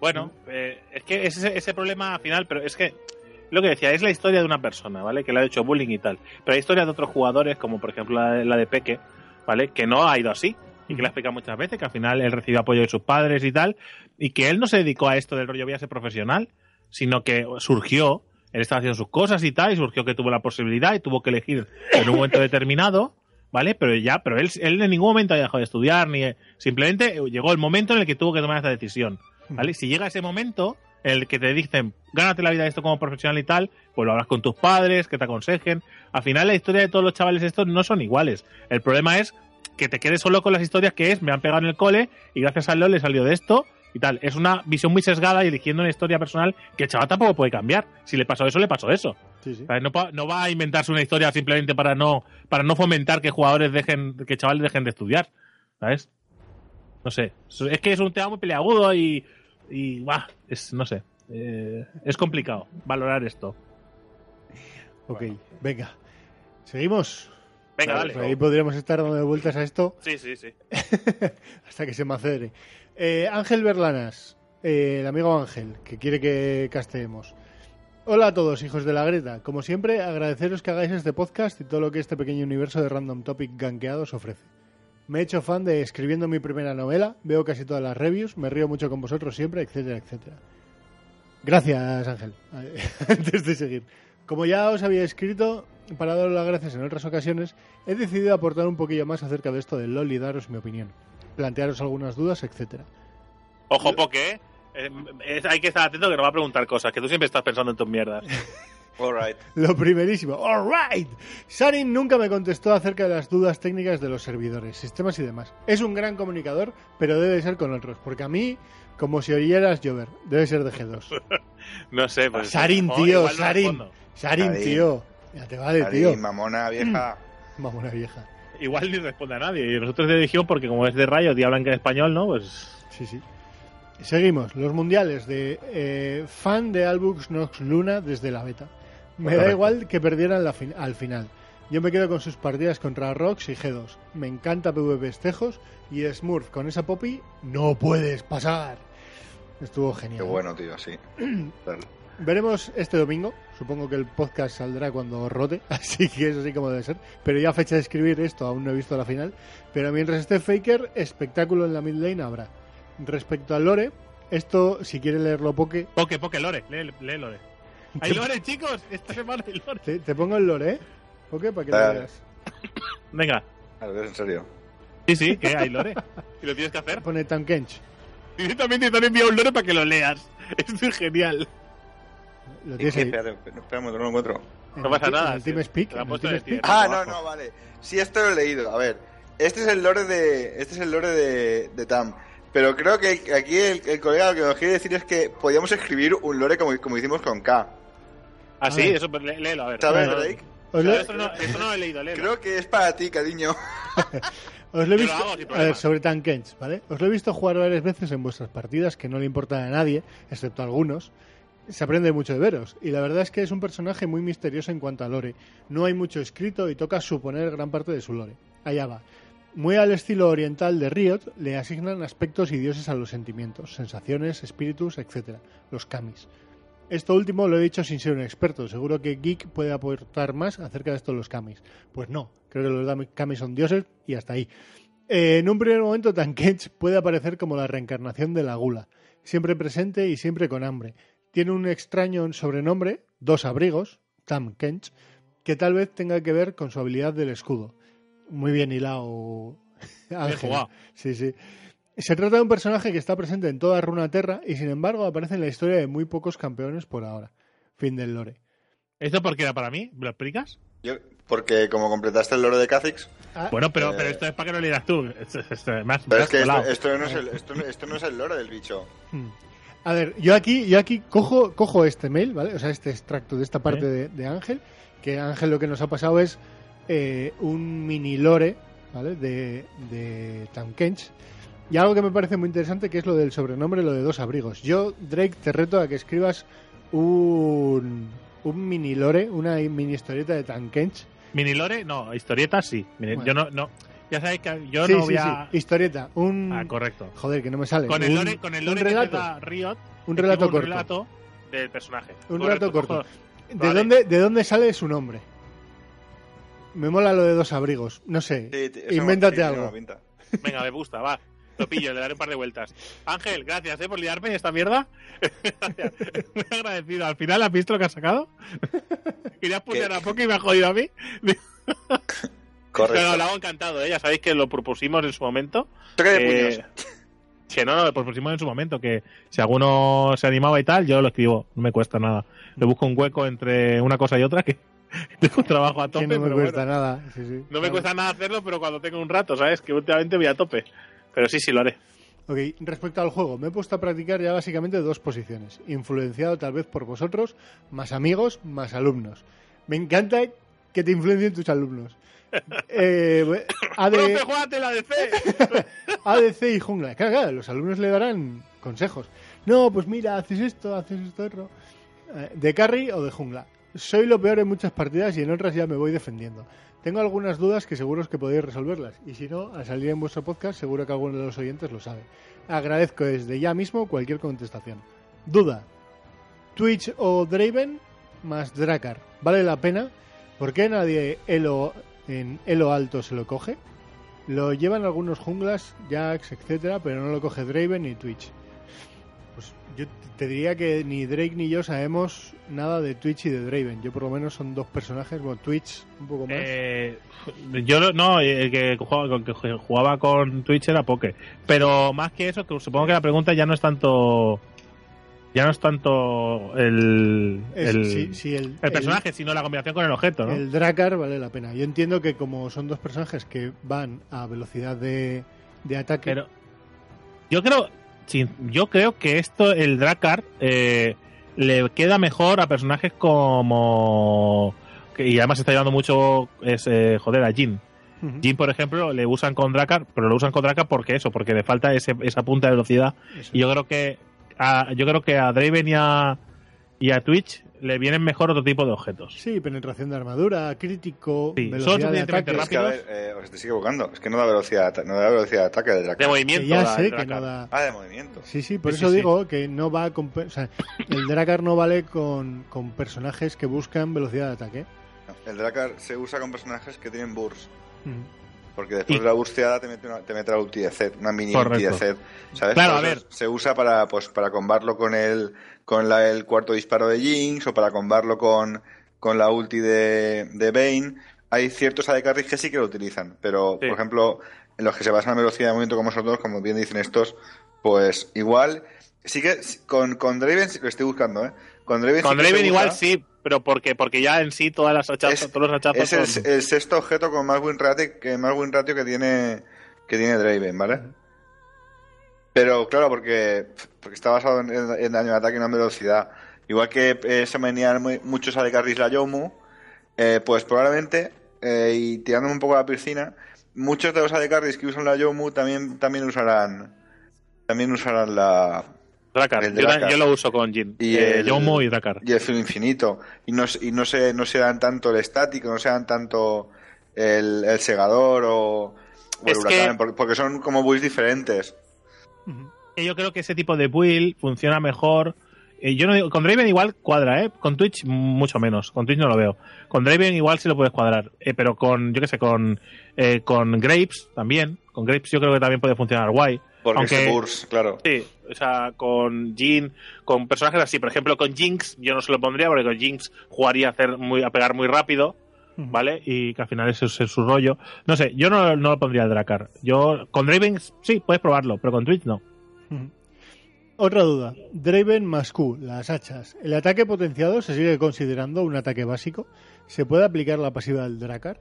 Bueno, eh, es que es ese, ese problema al final, pero es que lo que decía, es la historia de una persona, ¿vale? Que le ha hecho bullying y tal. Pero hay historias de otros jugadores, como por ejemplo la, de- la de Peque, ¿vale? Que no ha ido así. Y que le ha explicado muchas veces que al final él recibió apoyo de sus padres y tal. Y que él no se dedicó a esto del rollo voy a ser profesional, sino que surgió, él estaba haciendo sus cosas y tal, y surgió que tuvo la posibilidad y tuvo que elegir en un momento determinado. ¿Vale? Pero ya, pero él, él en ningún momento había dejado de estudiar, ni simplemente llegó el momento en el que tuvo que tomar esta decisión. ¿Vale? Si llega ese momento, en el que te dicen, gánate la vida de esto como profesional y tal, pues lo hablas con tus padres, que te aconsejen. Al final la historia de todos los chavales estos no son iguales. El problema es que te quedes solo con las historias que es, me han pegado en el cole y gracias a LOL le salió de esto y tal. Es una visión muy sesgada y eligiendo una historia personal que el chaval tampoco puede cambiar. Si le pasó eso, le pasó eso. Sí, sí. No, no va a inventarse una historia simplemente para no, para no fomentar que jugadores dejen, que chavales dejen de estudiar. ¿Sabes? No sé. Es que es un tema muy peleagudo y, y buah, es, no sé. Eh, es complicado valorar esto. Ok, venga. Seguimos. Venga, dale. Pues ahí podríamos estar dando vueltas a esto Sí, sí, sí. [LAUGHS] hasta que se macere. Eh, Ángel Berlanas, eh, el amigo Ángel, que quiere que casteemos. Hola a todos, hijos de la Greta. Como siempre, agradeceros que hagáis este podcast y todo lo que este pequeño universo de Random Topic ganqueados ofrece. Me he hecho fan de escribiendo mi primera novela, veo casi todas las reviews, me río mucho con vosotros siempre, etcétera, etcétera. Gracias, Ángel. [LAUGHS] Antes de seguir. Como ya os había escrito, para daros las gracias en otras ocasiones, he decidido aportar un poquillo más acerca de esto del LOL y daros mi opinión. Plantearos algunas dudas, etcétera. Ojo, porque eh, es- hay que estar atento que no va a preguntar cosas, que tú siempre estás pensando en tus mierdas. [LAUGHS] Alright. Lo primerísimo, alright. Sarin nunca me contestó acerca de las dudas técnicas de los servidores, sistemas y demás. Es un gran comunicador, pero debe ser con otros, porque a mí, como si oyeras llover, debe ser de G2. [LAUGHS] No sé, pues. Sarin, o tío, no Sarin. Sarin, Sarin. tío. Ya te vale, Ari, tío. mamona [CLEARS THROAT] vieja. Vamos, una vieja. Igual ni responde a nadie. Y nosotros de Legión, porque como es de Rayo, y hablan que en español, ¿no? Pues. Sí, sí. Seguimos, los mundiales de eh, fan de Albux Nox Luna desde la beta. Me da igual que perdieran la fin- al final. Yo me quedo con sus partidas contra Rox y G2. Me encanta PvP Estejos y Smurf con esa Poppy no puedes pasar. Estuvo genial. Qué bueno, tío, sí. [CLEARS THROAT] Veremos este domingo. Supongo que el podcast saldrá cuando rote, [LAUGHS] así que eso sí como debe ser. Pero ya a fecha de escribir esto, aún no he visto la final. Pero mientras esté Faker, espectáculo en la mid lane habrá. Respecto al lore, esto, si quiere leerlo poke, Poke, poke, Lore. Lee, lee Lore. ¡Hay [LAUGHS] Lore, chicos! Esta semana hay Lore. te, te pongo el lore, ¿eh? Poke, para que lo veas. Venga. A ver, en serio. Sí, sí, que hay Lore. ¿Y lo tienes que hacer? Pone Tankench. Directamente te han enviado un Lore para que lo leas. [LAUGHS] Esto es genial. Lo ¿Y tienes qué? ahí. Espérate, momento, no lo encuentro. En No pasa nada, En el sí. TeamSpeak. Te lo han en el puesto en el TeamSpeak. tier. Ah, no, no, vale. Sí, esto lo he leído. A ver, este es el lore de, este es el lore de, de Tam. Pero creo que aquí el, el colega lo que nos quiere decir es que podíamos escribir un lore como, como hicimos con K. Ah, sí, A ver. eso, pues, lé- léelo, a ver. ¿Sabes, Drake? Os lo, esto, no, esto no lo he leído, léelo. Creo que es para ti, cariño. [LAUGHS] os lo he lo visto. a ver, sobre Tankench, ¿vale? Os lo he visto jugar varias veces en vuestras partidas que no le importan a nadie, excepto a algunos. Se aprende mucho de veros. Y la verdad es que es un personaje muy misterioso en cuanto a lore. No hay mucho escrito y toca suponer gran parte de su lore. Allá va. Muy al estilo oriental de Riot, le asignan aspectos y dioses a los sentimientos, sensaciones, espíritus, etc. Los kamis. Esto último lo he dicho sin ser un experto. Seguro que Geek puede aportar más acerca de esto de los kamis. Pues no, creo que los kamis son dioses y hasta ahí. Eh, en un primer momento, Tankech puede aparecer como la reencarnación de la gula, siempre presente y siempre con hambre. Tiene un extraño sobrenombre, dos abrigos, Tam Kench, que tal vez tenga que ver con su habilidad del escudo. Muy bien hilado, [LAUGHS] Ángel. jugado. Sí, sí. Se trata de un personaje que está presente en toda Runaterra y sin embargo aparece en la historia de muy pocos campeones por ahora. Fin del lore. ¿Esto por qué era para mí? ¿Me lo explicas? Yo, porque como completaste el lore de Kha'Zix, Ah, Bueno, pero, Eh. pero esto es para que lo leas tú. Esto, esto, más, pero más es que esto, no es el, esto, no- esto no es el lore del bicho. Hmm. A ver, yo aquí, yo aquí cojo, cojo este mail, ¿vale? O sea, este extracto de esta parte de Ángel, que Ángel lo que nos ha pasado es eh, un mini lore, ¿vale? De, de Kench. Y algo que me parece muy interesante, que es lo del sobrenombre, lo de dos abrigos. Yo, Drake, te reto a que escribas un, un mini lore, una mini historieta de Kench. Mini Lore, no, historieta sí. Mire, Bueno. Yo no, no. Ya sabéis que yo sí, no sí, voy a. sí, historieta. Un... Ah, correcto. Joder, que no me sale. Con el Un- lore, con el un lore que te relato. da Riot. Un relato un corto. relato del personaje. Un Correcto, relato corto. [LAUGHS] ¿De, Vale. dónde, ¿De dónde sale su nombre? Me mola lo de dos abrigos. No sé. Sí, Invéntate algo. Venga, me gusta, va. Lo pillo, le daré un par de vueltas. Ángel, gracias ¿eh? por liarme esta mierda. [LAUGHS] Gracias. Muy agradecido. Al final, ¿has visto lo que has sacado? [LAUGHS] Querías putear a poco y me ha jodido a mí. [LAUGHS] Correcto. Pero lo hago encantado, ¿eh? Ya sabéis que lo propusimos en su momento. Toque de Eh, puños. Que no, no, pues pusimos en su momento que si alguno se animaba y tal, yo lo escribo, no me cuesta nada. Le busco un hueco entre una cosa y otra que [LAUGHS] tengo un trabajo a Que tope. no me pero cuesta bueno. nada. sí, sí. No me cuesta nada hacerlo, pero cuando tengo un rato, ¿sabes? Que últimamente voy a tope. Pero sí, sí, lo haré. Ok, respecto al juego, me he puesto a practicar ya básicamente dos posiciones. Influenciado tal vez por vosotros, más amigos, más alumnos. Me encanta que te influencien tus alumnos. [LAUGHS] Eh, AD, ¡Profe, jugate la DC! ADC [LAUGHS] y jungla. Claro, claro, los alumnos le darán consejos. No, pues mira, haces esto, haces esto otro. Eh, ¿De carry o de jungla? Soy lo peor en muchas partidas y en otras ya me voy defendiendo. Tengo algunas dudas que seguro que podéis resolverlas. Y si no, al salir en vuestro podcast, seguro que alguno de los oyentes lo sabe. Agradezco desde ya mismo cualquier contestación. Duda. Twitch o Draven más Dracar. ¿Vale la pena? ¿Por qué nadie Elo, en Elo alto se lo coge? Lo llevan algunos junglas, Jax, etcétera, pero no lo coge Draven ni Twitch. Yo te diría que ni Drake ni yo sabemos nada de Twitch y de Draven. Yo por lo menos son dos personajes, bueno, Twitch un poco más. Eh, yo no- el que jugaba, el que jugaba con Twitch era Poke. Pero más que eso, que supongo que la pregunta ya no es tanto. Ya no es tanto el. Es- el, sí, sí, el, el personaje, sino la combinación con el objeto, ¿no? El Dracar vale la pena. Yo entiendo que como son dos personajes que van a velocidad de, de ataque, Pero yo creo, yo creo que esto, el Dracar, eh, le queda mejor a personajes como y además está llevando mucho es eh, joder a Jin. Jin, por ejemplo, le usan con Dracar, pero lo usan con Dracar porque eso, porque le falta ese, esa punta de velocidad. eso. Y yo creo que a, yo creo que a Draven y a, y a Twitch le vienen mejor otro tipo de objetos. Sí, penetración de armadura, crítico, Sí, son velocidad de ataque. Es que, a ver, eh, os estáis equivocando. Es que no da velocidad, de no da velocidad de ataque de De Dracar. movimiento. Que ya sé que no da... Ah, de movimiento. Sí, sí, por Sí, eso sí, sí. digo que no va con... pe- O sea, el Dracar no vale con, con personajes que buscan velocidad de ataque. No, El Dracar se usa con personajes que tienen burst. Ujú. Porque después Y- de la bursteada te mete, una, te mete la ulti de Zed, una mini Correcto. ulti de Zed. ¿Sabes? Claro, a ver. Se usa para, pues, para combarlo con el, con la, el cuarto disparo de Jinx o para combarlo con, con la ulti de, de Bane. Hay ciertos AD carries que sí que lo utilizan, pero, Sí. por ejemplo, en los que se basan en velocidad de movimiento como nosotros, como bien dicen estos, pues igual. Sí que con, con Draven lo estoy buscando, ¿eh? Con Draven, Con sí que se Draven igual sí, pero porque porque ya en sí todas las hachazos, Es- todos los hachazos Es el, son- el sexto objeto con más win ratio que, más win ratio que tiene que tiene Draven, ¿vale? Pero claro, porque, porque está basado en, en daño de ataque y no en velocidad. Igual que eh, se venían muy- muchos carries la Yomu, eh, pues probablemente, eh, y tirándome un poco a la piscina, muchos de los AD carries que usan la Yomu también, también usarán también usarán la, Dracar. el Yo, Dracar. yo lo uso con Jin. Y Eh, el- Yomo y Dracar. y el filo infinito. Y no, se- y no se, no se dan tanto el estático, no se dan tanto el, el segador o, o el Es huracán, que- porque, porque son como builds diferentes. Yo creo que ese tipo de build funciona mejor. Eh, yo no digo, con Draven igual cuadra, ¿eh? Con Twitch mucho menos. Con Twitch no lo veo. Con Draven igual sí lo puedes cuadrar. Eh, pero con, yo qué sé, con, eh, con Grapes también. Con Grapes yo creo que también puede funcionar guay. Porque Aunque- ese burst, claro. Sí, o sea, con Jin, con personajes así. Por ejemplo, con Jinx yo no se lo pondría porque con Jinx jugaría a, hacer muy, a pegar muy rápido. ¿vale? Y que al final ese es su rollo. No sé, yo no, no lo pondría el Dracar. Yo, con Draven sí, puedes probarlo, pero con Twitch no. Otra duda. Draven más Q, las hachas. ¿El ataque potenciado se sigue considerando un ataque básico? ¿Se puede aplicar la pasiva del Dracar?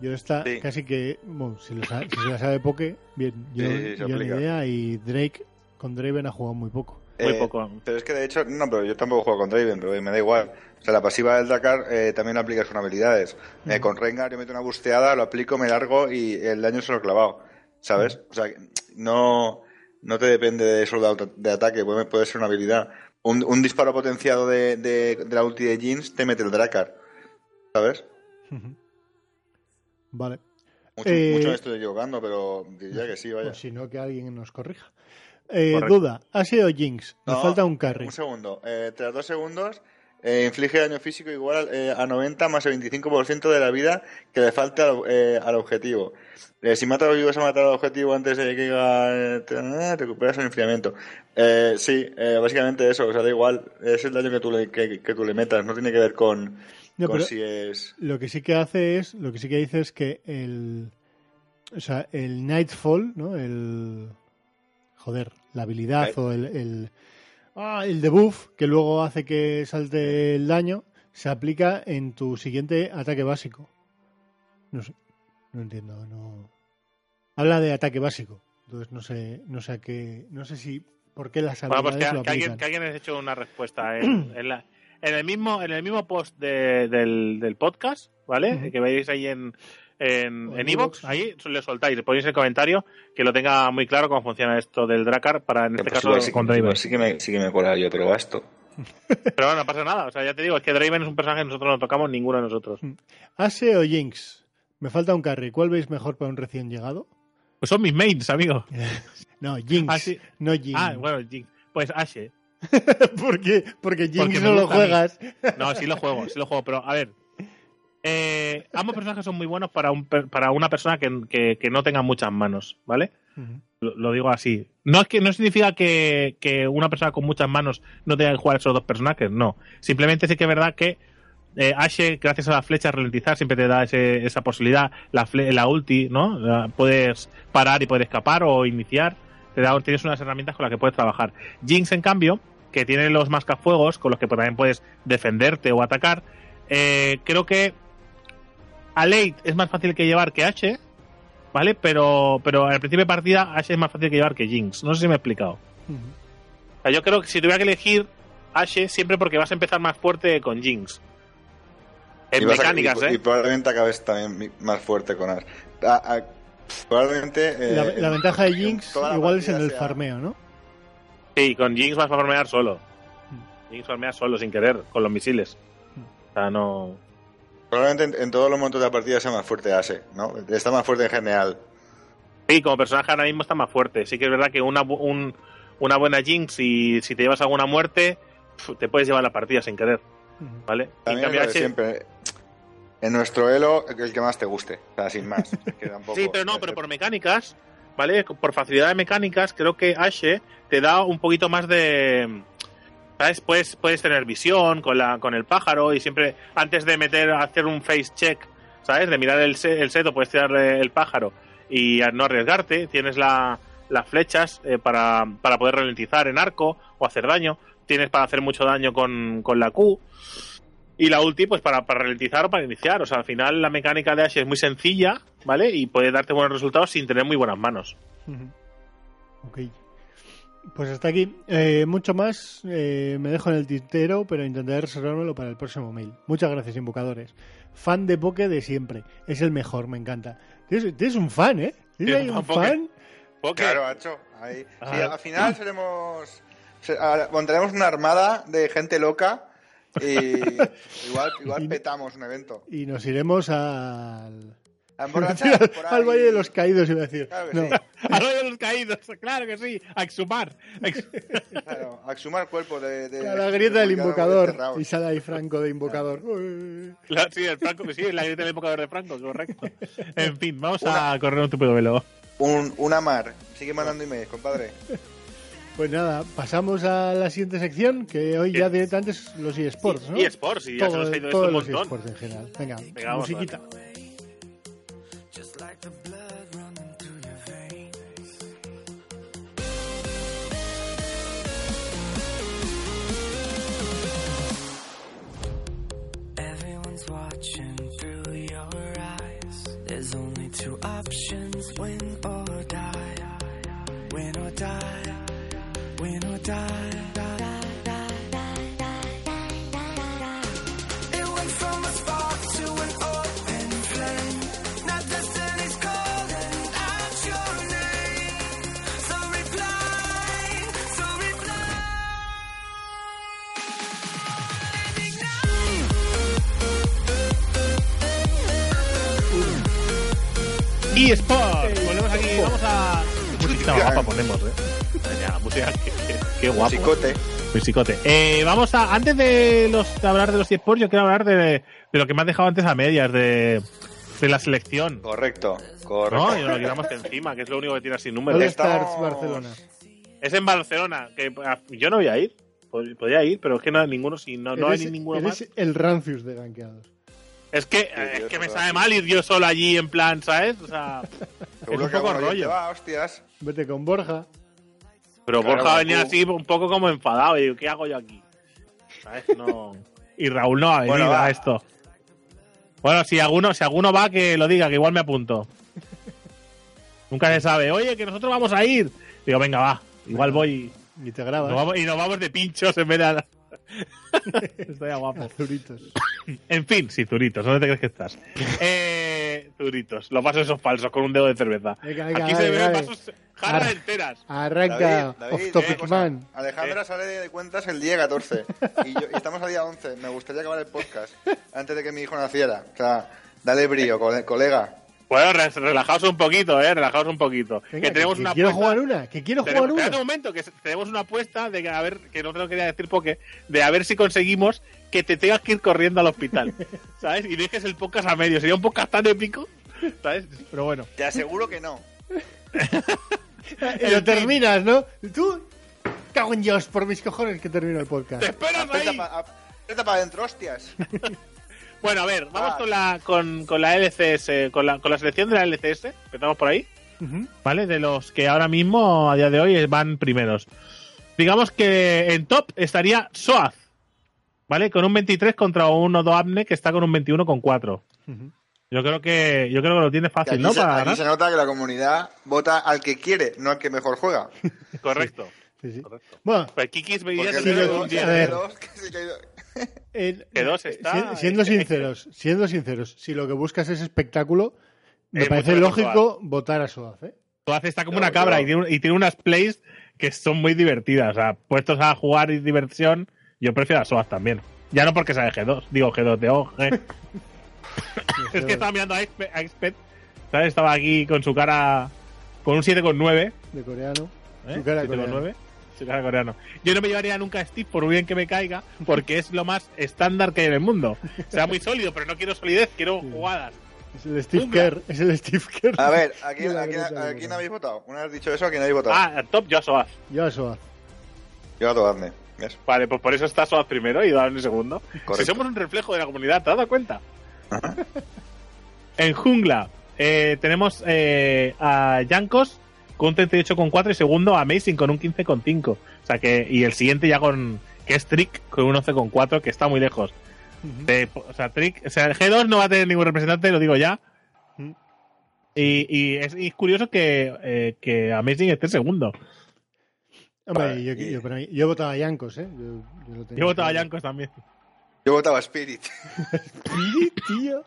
Yo esta Sí. casi que, bueno, si, lo sa- si se la sabe Poke, bien, yo, Sí, yo ni idea y Drake con Draven ha jugado muy poco. Muy Eh, poco. Pero es que de hecho, no, pero yo tampoco juego con Draven, pero me da igual. O sea, la pasiva del Dakar eh, también aplica sus habilidades. Eh, con Rengar yo meto una busteada, lo aplico, me largo y el daño se lo he clavado. ¿Sabes? O sea, que no, no te depende de eso de, ataque, puede, puede ser una habilidad. Un, un disparo potenciado de, de, de la ulti de Jeans te mete el Dracar. ¿Sabes? Ujú. Vale. Mucho, Eh, mucho me estoy equivocando, pero diría que sí, vaya. O si no, que alguien nos corrija. Eh, duda. ¿Ha sido Jinx? Nos No, falta un carry. Un segundo. Eh, tras dos segundos, eh, inflige daño físico igual eh, a 90 más el 25% de la vida que le falta al, eh, al objetivo. Si matas o ayudas a matar al objetivo antes de que eh, recuperas el enfriamiento. Eh, sí, eh, básicamente eso. O sea, da igual. Es el daño que tú le, que, que tú le metas. No tiene que ver con, No, con pero- si es... Lo que sí que hace es, lo que sí que dice es que el, o sea, el Nightfall, ¿no? El, joder, la habilidad Eh. o el, el, ah, el debuff que luego hace que salte el daño se aplica en tu siguiente ataque básico. No sé, no entiendo, no. Habla de ataque básico, entonces no sé, no sé a qué, no sé si por qué las Bueno, pues habilidades que, lo que alguien, que alguien hecho una respuesta en, en la- en el mismo en el mismo post de- del, del podcast, ¿vale? Ujú. Que veis ahí en en en iVoox, iVoox. ahí le soltáis, le ponéis el comentario que lo tenga muy claro cómo funciona esto del Dracar para en este Pues caso sí, que- con igual Draven. sí que me, sí que me cola yo, pero esto. [LAUGHS] Pero bueno, no pasa nada, o sea, ya te digo, es que Draven es un personaje que nosotros no tocamos ninguno de nosotros. Ase o Jinx. Me falta un carry. ¿Cuál veis mejor para un recién llegado? Pues son mis mains, amigo. [LAUGHS] No, Jinx. Ah, sí. No Jinx. Ah, bueno, Jinx. pues Ashe. [LAUGHS] ¿Por qué? Porque Jinx Porque me no lo juegas. No, sí lo juego, sí lo juego, pero a ver. Eh, ambos personajes son muy buenos para, un, para una persona que, que- que no tenga muchas manos, ¿vale? Lo, lo digo así. No es que no significa que, que una persona con muchas manos no tenga que jugar esos dos personajes, no. Simplemente sí que es verdad que eh, Ashe, gracias a la flecha ralentizar, siempre te da ese- esa posibilidad. La, la ulti, ¿no? La- puedes parar y poder escapar o iniciar. Te da, tienes unas herramientas con las que puedes trabajar. Jinx, en cambio, que tiene los mascafuegos con los que también puedes defenderte o atacar, eh, creo que a Late es más fácil que llevar que Ashe, ¿vale? Pero, pero al principio de partida Ashe es más fácil que llevar que Jinx. No sé si me he explicado. O sea, yo creo que si tuviera que elegir Ashe, siempre porque vas a empezar más fuerte con Jinx. En Y vas a- mecánicas, y, ¿eh? y probablemente acabes también más fuerte con Ash. Probablemente. eh, La, la en- ventaja de Jinx igual es en el sea- farmeo, ¿no? Sí, con Jinx vas a farmear solo. Jinx farmea solo, sin querer, con los misiles. O sea, no... Probablemente en, en todos los momentos de la partida sea más fuerte Ashe, ¿no? Está más fuerte en general. Sí, como personaje ahora mismo está más fuerte. Sí que es verdad que una, bu- un- una buena Jinx, y si te llevas alguna muerte, te puedes llevar la partida sin querer, Ujú. ¿vale? En También de Ashe- siempre. En nuestro elo, el que más te guste. O sea, sin más. [LAUGHS] Es que tampoco- Sí, pero no, pero por mecánicas, ¿vale? Por facilidad de mecánicas, creo que Ashe te da un poquito más de. ¿Sabes? Puedes, puedes tener visión con, la, con el pájaro y siempre, antes de meter, hacer un face check, ¿sabes? De mirar el, el seto, puedes tirarle el pájaro y no arriesgarte. Tienes la- las flechas eh, para, para poder ralentizar en arco o hacer daño. Tienes para hacer mucho daño con, con la Q. Y la ulti, pues para, para ralentizar o para iniciar. O sea, al final la mecánica de Ashe es muy sencilla, ¿vale? Y puede darte buenos resultados sin tener muy buenas manos. Ok. Pues hasta aquí. Eh, mucho más eh, me dejo en el tintero, pero intentaré reservármelo para el próximo mail. Muchas gracias, invocadores. Fan de Poke de siempre. Es el mejor, me encanta. Tienes, tienes un fan, ¿eh? ¿Tienes ahí un Poke. fan? Claro, macho. Ahí. Sí, Ah. al final seremos. montaremos una armada de gente loca y [LAUGHS] igual, igual Y- petamos un evento. Y nos iremos al... A emborrachar [LAUGHS] por al. Valle de los Caídos, iba a decir. Claro que No, sí. [LAUGHS] A lo de los caídos, claro que sí. A exhumar. A ex- Claro, a exhumar cuerpo de. de a la grieta del de invocador. Y sale ahí Franco de invocador. La- sí, el Franco, sí, la grieta del invocador de Franco, correcto. En fin, vamos a correr un tupido velo. Un, una mar. Sigue mandando emails, compadre. Pues nada, pasamos a la siguiente sección, que hoy ya directamente es los eSports, ¿no? Y Sports, y ya se Todo- nos ha ido esto un los montón. eSports en general. Venga, Venga, musiquita. just like the blood running through your veins. Everyone's watching through your eyes. There's only two options win or die. Win or die. Win or die. It went from a spark to an open flame. Now destiny's calling out your name. So reply, so reply. Y Sports, volvemos aquí, vamos a. Musiquita guapa ponemos, eh. Música, qué- guapo. Musicote. Musicote. Eh, vamos a, antes de, los, de hablar de los eSports, yo quiero hablar de, de lo que me has dejado antes a medias, de, de la selección. Correcto, ¿No? correcto. Y nos lo quitamos encima, que es lo único que tiene sin números. Stars Estamos- Barcelona. Es en Barcelona, que ah, yo no voy a ir. Pod- Podría ir, pero es que no hay ninguno, si no, no hay ninguno eres más. el Rancius de ganqueados. Es que, tío, es que me sabe mal ir yo solo allí en plan, ¿sabes? O sea, es un poco rollo. te va, hostias. Vete con Borja. Pero Claro, Borja venía tú- así un poco como enfadado. Y digo, ¿qué hago yo aquí? ¿Sabes? No. [LAUGHS] Y Raúl no ha venido Bueno, a esto. Bueno, si alguno, si alguno va, que lo diga, que igual me apunto. [LAUGHS] Nunca se sabe. Oye, que nosotros vamos a ir. Digo, venga, va. Igual voy. Y te grabas. nos vamos- y nos vamos de pinchos en vez de. [LAUGHS] Estaría guapo. Zuritos. En fin, sí, Zuritos, ¿dónde te crees que estás? Eh, Zuritos, los vasos esos falsos con un dedo de cerveza. Venga, venga, Aquí dale, se ven dale. vasos, jarras Arra. enteras. Arranca David, David, Off cosa. Man. Alejandra sale de cuentas el día 14 y, yo- y estamos al día 11. Me gustaría acabar el podcast antes de que mi hijo naciera. O sea, dale brío, cole- colega. Bueno, re- relajaos un poquito, eh, relajaos un poquito. Venga, que tenemos que una quiero apuesta- jugar una. Que quiero tenemos, jugar una. un momento, que tenemos una apuesta de que a ver, que no te lo quería decir porque, de a ver si conseguimos que te tengas que ir corriendo al hospital, [LAUGHS] ¿sabes? Y dejes el podcast a medio. Sería un podcast tan épico, ¿sabes? Pero bueno. Te aseguro que no. [LAUGHS] Y lo terminas, ¿no? Y tú. Cago en Dios, por mis cojones que termino el podcast. ¡Te esperas Aprieta ahí! para adentro, hostias. [LAUGHS] Bueno, a ver, vamos Ah. con la con, con la LCS, con la, con la selección de la LCS. Empezamos por ahí. ¿vale? De los que ahora mismo, a día de hoy, van primeros. Digamos que en top estaría Soaz, ¿vale? Con un 23 contra un Odo Abne que está con un 21 con 4. Ujú. Yo creo que yo creo que lo tiene fácil, aquí, ¿no? se, Para aquí se nota que la comunidad vota al que quiere, no al que mejor juega. [LAUGHS] Correcto. Sí, sí. Correcto. Bueno, Pues Kikis veía [LAUGHS] que dos- a ver. que dos eh, está- si- siendo [LAUGHS] sinceros, siendo sinceros, si lo que buscas es espectáculo, me Eh, parece mejor lógico votar a Soaz, ¿eh? Soaz está como una cabra y, tiene, un- y tiene unas plays que son muy divertidas. O sea, puestos a jugar y diversión, yo prefiero a Soaz también. Ya no porque sea de G2, digo G2 de O, G. [LAUGHS] Es que estaba mirando a Expe- a Expert, ¿sabes? Estaba aquí con su cara con un 7,9. de coreano. ¿eh? Su cara 7,9. coreano. Su cara coreano. Yo no me llevaría nunca a Steve por muy bien que me caiga, porque es lo más estándar que hay en el mundo. O sea, muy sólido, pero no quiero solidez, quiero Sí. jugadas. Es el Steve. Kerr, es el Steve Kerr. A ver, ¿a quién, [LAUGHS] a quién- a habéis votado? Una vez dicho eso, ¿a quién habéis votado? Ah, top yo a Soaz. Yo a Soaz. Yo a Toadne. Vale, pues por eso está Soaz primero y en segundo. Correcto. Si somos un reflejo de la comunidad, ¿te has dado cuenta? en jungla eh, tenemos eh, a Yankos con un 38,4 y segundo a Amazing con un 15,5. O sea que, y el siguiente ya con, que es Trick con un 11,4 que está muy lejos. De- o sea, Trick, o sea, el G2 no va a tener ningún representante, lo digo ya. Y, y es, y es curioso que, eh, que Amazing esté segundo. Hombre, Vale, yo, y- yo, yo he votado a Yankos, ¿eh? Yo, yo lo tenía Yo he votado a claro. Yankos también. Yo votaba a Spirit. [LAUGHS] Sí, tío.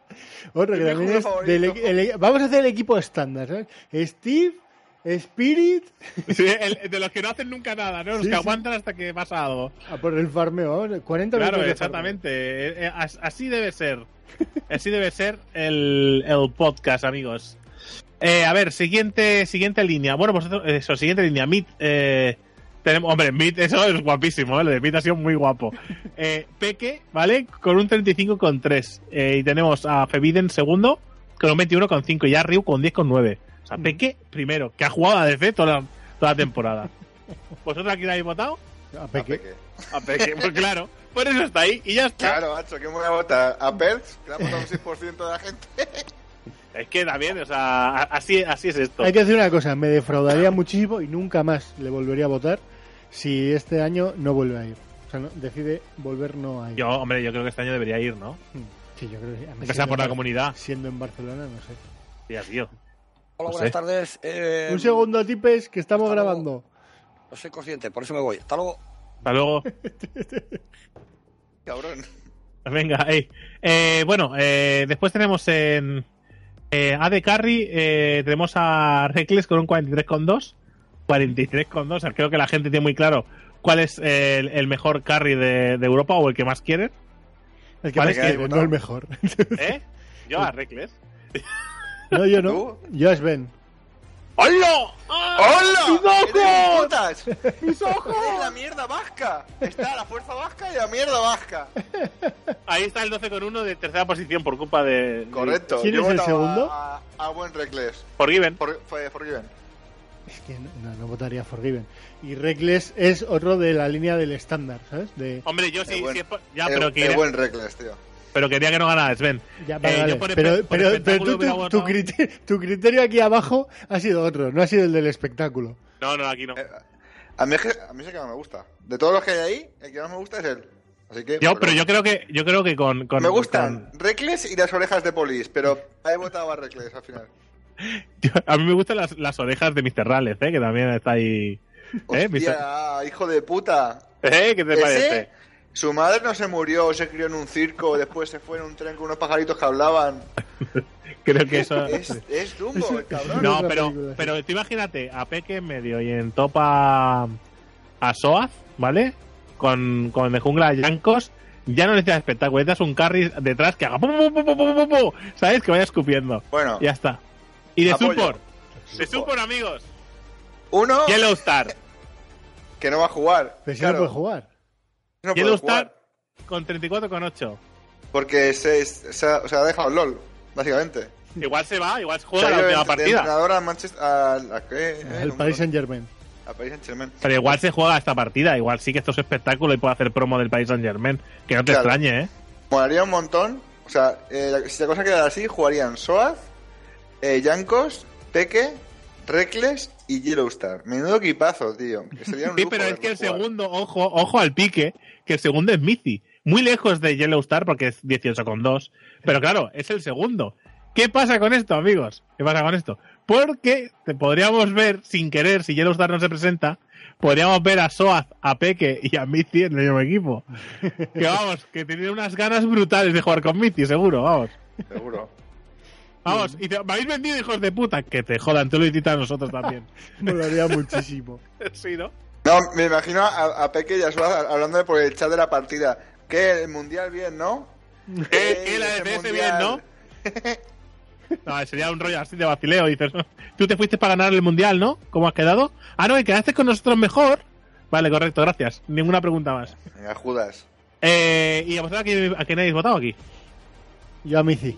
Otro que también es del el- vamos a hacer el equipo estándar, ¿sabes? Steve, Spirit, Sí, el- de los que no hacen nunca nada, ¿no? Los Sí, que sí. aguantan hasta que pasa algo. a por el farmeo, vamos, 40 Claro, minutos de exactamente. Eh, eh, as- Así debe ser. Así debe ser el, el podcast, amigos. Eh, a ver, siguiente siguiente línea. Bueno, vosotros, eso, siguiente línea. Meet. Eh, tenemos, hombre, eso es guapísimo, ¿eh? Lo de ha sido muy guapo. Eh, Peque, ¿vale? Con un 35,3. Eh, y tenemos a Febiden segundo, con un 21,5. Y a Ryu con 10,9. O sea, Peque primero, que ha jugado a DC toda la, toda la temporada. [LAUGHS] ¿Vosotros a quién habéis votado? A A Peque. A Peque, pues claro. Por eso está ahí y ya está. Claro, macho, ¿qué me voy a votar? ¿A Perks? Que le ha votado un 6% de la gente. [LAUGHS] Es que también, o sea, así, así es esto. Hay que decir una cosa, me defraudaría muchísimo y nunca más le volvería a votar si este año no vuelve a ir. O sea, no- decide volver no a ir. Yo, hombre, yo creo que este año debería ir, ¿no? Sí, yo creo que sí. Aunque sea por la comunidad. Siendo en Barcelona, no sé. Tía, tío. Hola, No buenas sé. tardes. Eh, Un segundo, tipes, que estamos hasta luego. grabando. No soy consciente, por eso me voy. Hasta luego. Hasta luego. [LAUGHS] Cabrón. Venga, ey. Eh, bueno, eh, después tenemos en eh, AD Carry, eh, tenemos a Reckless con un 43,2. 43,2. O sea, creo que la gente tiene muy claro cuál es el, el mejor carry de, de Europa o el que más quiere. El que Vale, más que hay quiere, no el mejor. [LAUGHS] ¿Eh? Yo a Reckless. no, yo no. ¿Tú? Yo a Sven. ¡Hola! ¡Hola! ¡Mis ojos! [LAUGHS] ¡Mis ojos! ¡Eres la mierda vasca! Está la fuerza vasca y la mierda vasca. Ahí está el 12 con 1 de tercera posición por culpa de. Correcto. ¿Quién Yo es el segundo? A, a buen Reckless. Por Given. For, fue Forgiven. Es que no, no, no votaría Forgiven. Y Reckless es otro de la línea del estándar, ¿sabes? De, Hombre, yo sí, buen- sí, es por- ya, el, pero el quería, buen Reckless, tío. pero quería que no ganara Sven. Ya, vale, Eh, vale. yo por pero, por pero, pero tú- tu, criterio, tu criterio aquí abajo ha sido otro, no ha sido el del espectáculo. No, no, aquí no. Eh, A mí, es que, a mí es el que más me gusta. De todos los que hay ahí, el que más me gusta es él. Así que. Yo, pero yo creo que, yo creo que con, con- Me gustan con- Reckless y las orejas de Polis, pero he votado a Reckless al final. [LAUGHS] yo- a mí me gustan las, las orejas de Mr. Rales, ¿eh? que también está ahí. ¿Eh? Hostia, hijo de puta. ¿Eh? ¿Qué te Ese, parece? Su madre no se murió, se crió en un circo, después se fue en un tren con unos pajaritos que hablaban. [LAUGHS] Creo que eso. Es, es Dumbo, el cabrón. No, pero, pero tú imagínate a Peque en medio y en topa a Soaz, ¿vale? Con, con de jungla a Yankos. Ya no necesitas espectáculo, necesitas un carry detrás que haga pum, pum, pum, pum, pum, pum, pum, ¿sabes? Que vaya escupiendo. Bueno, Ya está. Y de Apoyo. support. De support, amigos. uno Yellow Star. que no va a jugar. Pero si Claro, no puede jugar. no puede Yellow jugar, Star con 34,8. Porque se, se, ha, o sea, ha dejado el LOL, básicamente. Igual se va, igual se Se juega la última partida. entrenador al Manchester... ¿A qué? Eh, El no me Paris. Saint Germain. A Paris. Pero igual se juega esta partida. Igual sí que esto es espectáculo y puede hacer promo del País Saint Germain. Que no te Claro. extrañe, ¿eh? Molaría un montón. O sea, eh, si la cosa quedara así, jugarían Soaz, eh, Yankos, Peque, Reckless y Yellowstar. Menudo equipazo, tío. Que sería un Sí, pero es que el jugar. segundo, ojo, ojo al pique, que el segundo es Mizi. Muy lejos de Yellow Star porque es 18,2. Pero claro, es el segundo. ¿Qué pasa con esto, amigos? ¿Qué pasa con esto? Porque te podríamos ver, sin querer, si Yellow Star no se presenta, podríamos ver a Soaz, a Peque y a Mizi en el mismo equipo. Que vamos, que tienen unas ganas brutales de jugar con Mizi, seguro, vamos. Seguro. Vamos, y te, me habéis vendido, hijos de puta. Que te jodan, tú lo hiciste a nosotros también. [LAUGHS] Molaría muchísimo. [LAUGHS] sí, ¿no? No, me imagino a, a Peque y a Soaz hablándole por el chat de la partida. Que el mundial bien, ¿no? ¿Qué, Ey, qué la ese DPS mundial. bien, no? [LAUGHS] No, sería un rollo así de vacileo. Dices, tú te fuiste para ganar el mundial, ¿no? ¿Cómo has quedado? Ah, no, que quedaste con nosotros mejor. Vale, correcto, gracias. Ninguna pregunta más. Venga, Judas. Eh, ¿Y a vosotros a quién, a quién habéis votado aquí? Yo a Mizi.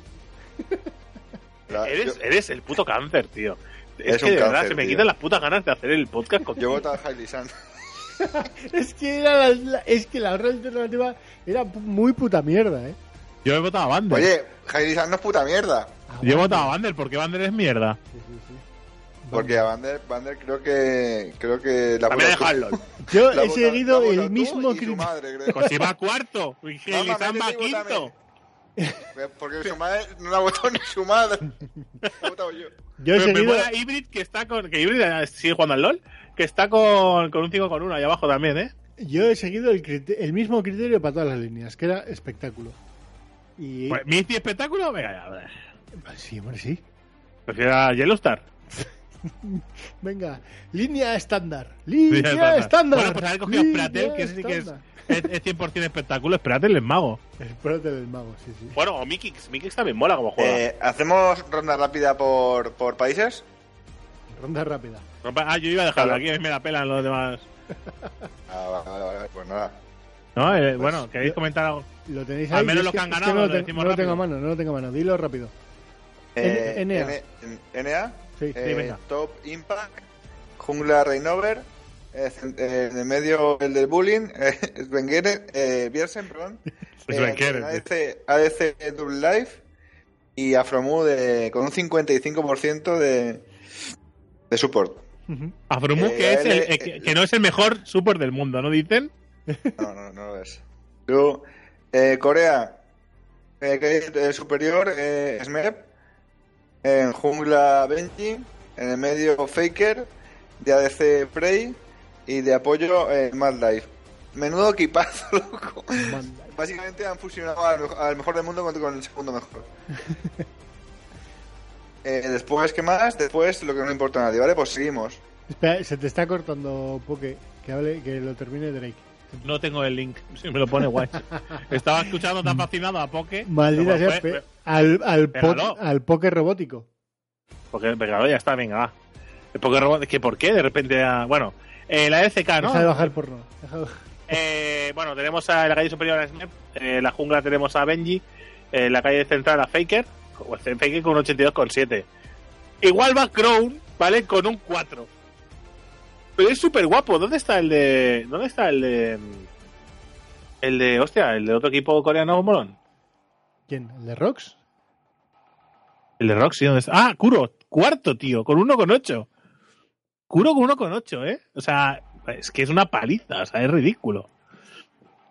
La- Eres, yo, eres el puto cáncer, tío. Es, Es que un de verdad cáncer, se me tío. quitan las putas ganas de hacer el podcast con yo he votado a Hailey San. [LAUGHS] Es que, era la, la- es que la otra alternativa era muy puta mierda, ¿eh? Yo he votado a Bander. Oye, Hailey San no es puta mierda. Yo he votado a Bander porque Bander es mierda. Sí, sí, sí. Porque a Bander, Bander creo que creo que la También. Yo La he seguido el mismo criterio. Pues va cuarto. Y Mamá, Gelizán va quinto. Porque su madre no la ha votado [LAUGHS] ni su madre. La he votado yo. Yo he me seguido. mola Hybrid que está con. Que Hybrid eh, sigue jugando al LOL. Que está con, con un 5 con 1 ahí abajo también, ¿eh? Yo he seguido el, crite- el mismo criterio para todas las líneas, que era espectáculo. Y. Pues, ¿Mizi espectáculo? Venga, ya. a ver. Sí, hombre, sí. Prefiero a Yellowstar. [LAUGHS] Venga, línea estándar. Línea Línea estándar. Bueno, pues haber cogido línea Spratel, que sí que es, estándar. Es, es 100% espectáculo. Spratel es mago. Espérate del mago, sí, sí. Bueno, o Mikix. Mikix también mola como juega. Eh, ¿Hacemos ronda rápida por, por países? Ronda rápida. Ah, yo iba a dejarlo Claro. aquí, a mí me la pelan los demás. [LAUGHS] Ah, vale, vale, vale. Pues nada. ¿No? Eh, bueno, ¿queréis yo- comentar algo? Lo tenéis Al ahí. menos es los que han es ganado no lo lo, te- decimos no lo tengo a mano, no lo tengo a mano. Dilo rápido. Eh, N- NA. N- NA. Sí. eh, venga. Top Impact. Jungla Reinover. Eh, eh, de medio el del bullying. [LAUGHS] Eh, Svengere, eh, Biersen, perdón. [LAUGHS] Svengere, Eh, ADC, ADC Double Life. Y Afromu de, con un 55% de, de support. Afromu, Eh, que, es el, eh, que, que no es el mejor support del mundo, ¿no dicen? No, no, no lo es. Luego, Corea, que es el superior, eh, Smep. En jungla, Benji. En el medio, Faker. De ADC, Frey. Y de apoyo, eh, Mad Life. Menudo equipazo, [LAUGHS] loco. Básicamente han fusionado al, al mejor del mundo con, con el segundo mejor. [LAUGHS] Eh, después, ¿qué más? Después, lo que no importa a nadie, ¿vale? Pues seguimos. Espera, se te está cortando Poke. Que, hable, que lo termine Drake. No tengo el link, si me lo pone guay. [LAUGHS] Estaba escuchando tan fascinado a Poke. Maldita sea. fue- al, al, po- al Poke robótico. Porque ya está, venga, va. El Poké Robot, que ¿por qué de repente? a- Bueno, eh, la ECK, ¿no? Deja de bajar porno. Deja de Eh, bueno, tenemos a la calle superior a Snap, eh, la jungla tenemos a Benji, eh, la calle central a Faker, o el Faker con un 82,7. Igual va Crown, ¿vale? Con un 4. Pero es súper guapo. ¿Dónde está el de. ¿Dónde está el de. El de. Hostia, el de otro equipo coreano molón? ¿Quién? ¿El de Rox? El de Roxy, ¿dónde está? Ah, Kuro, cuarto, tío, con 1,8. Kuro con 1,8, ¿eh? O sea, Es que es una paliza, o sea, es ridículo.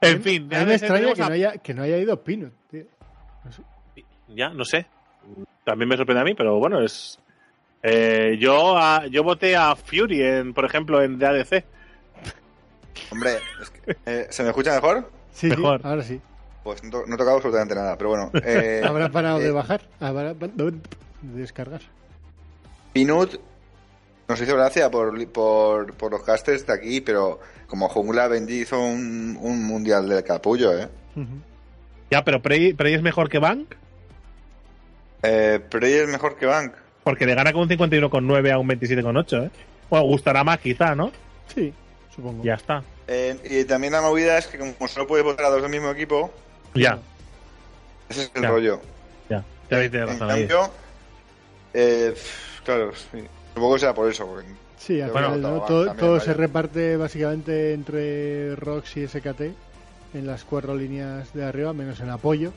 En fin, A mí me extraña que a- no, haya, que no haya ido Pinot, tío. Ya, no sé. También me sorprende a mí, pero bueno, es. Eh, yo, a- yo voté a Fury, en, por ejemplo, en DADC. Hombre, es que, eh, ¿se me escucha mejor? Sí, Mejor. sí, ahora sí. Pues no, no he tocado absolutamente nada, pero bueno. [LAUGHS] Eh, Habrá parado de eh, bajar, habrá de descargar. Pinut nos hizo gracia por, por, por los casters de aquí, pero como Jungla Benji hizo un, un mundial del capullo, ¿eh? Ya, pero Prey, Prey es mejor que Bank, eh Prey es mejor que Bank. porque le gana con un 51,9 a un 27,8, ¿eh? Bueno, gustará más quizá, ¿no? Sí, supongo. Ya está. Eh, y también la movida es que como solo puedes votar a dos del mismo equipo, Ya, ese es el Ya. rollo. ya. Ya habéis tenido En razón ahí. cambio, eh, claro, sí. Supongo que sea por eso. porque- Sí, al Bueno, final, ¿no? todo también, se reparte básicamente entre Rox y SKT en las cuatro líneas de arriba, menos en apoyo.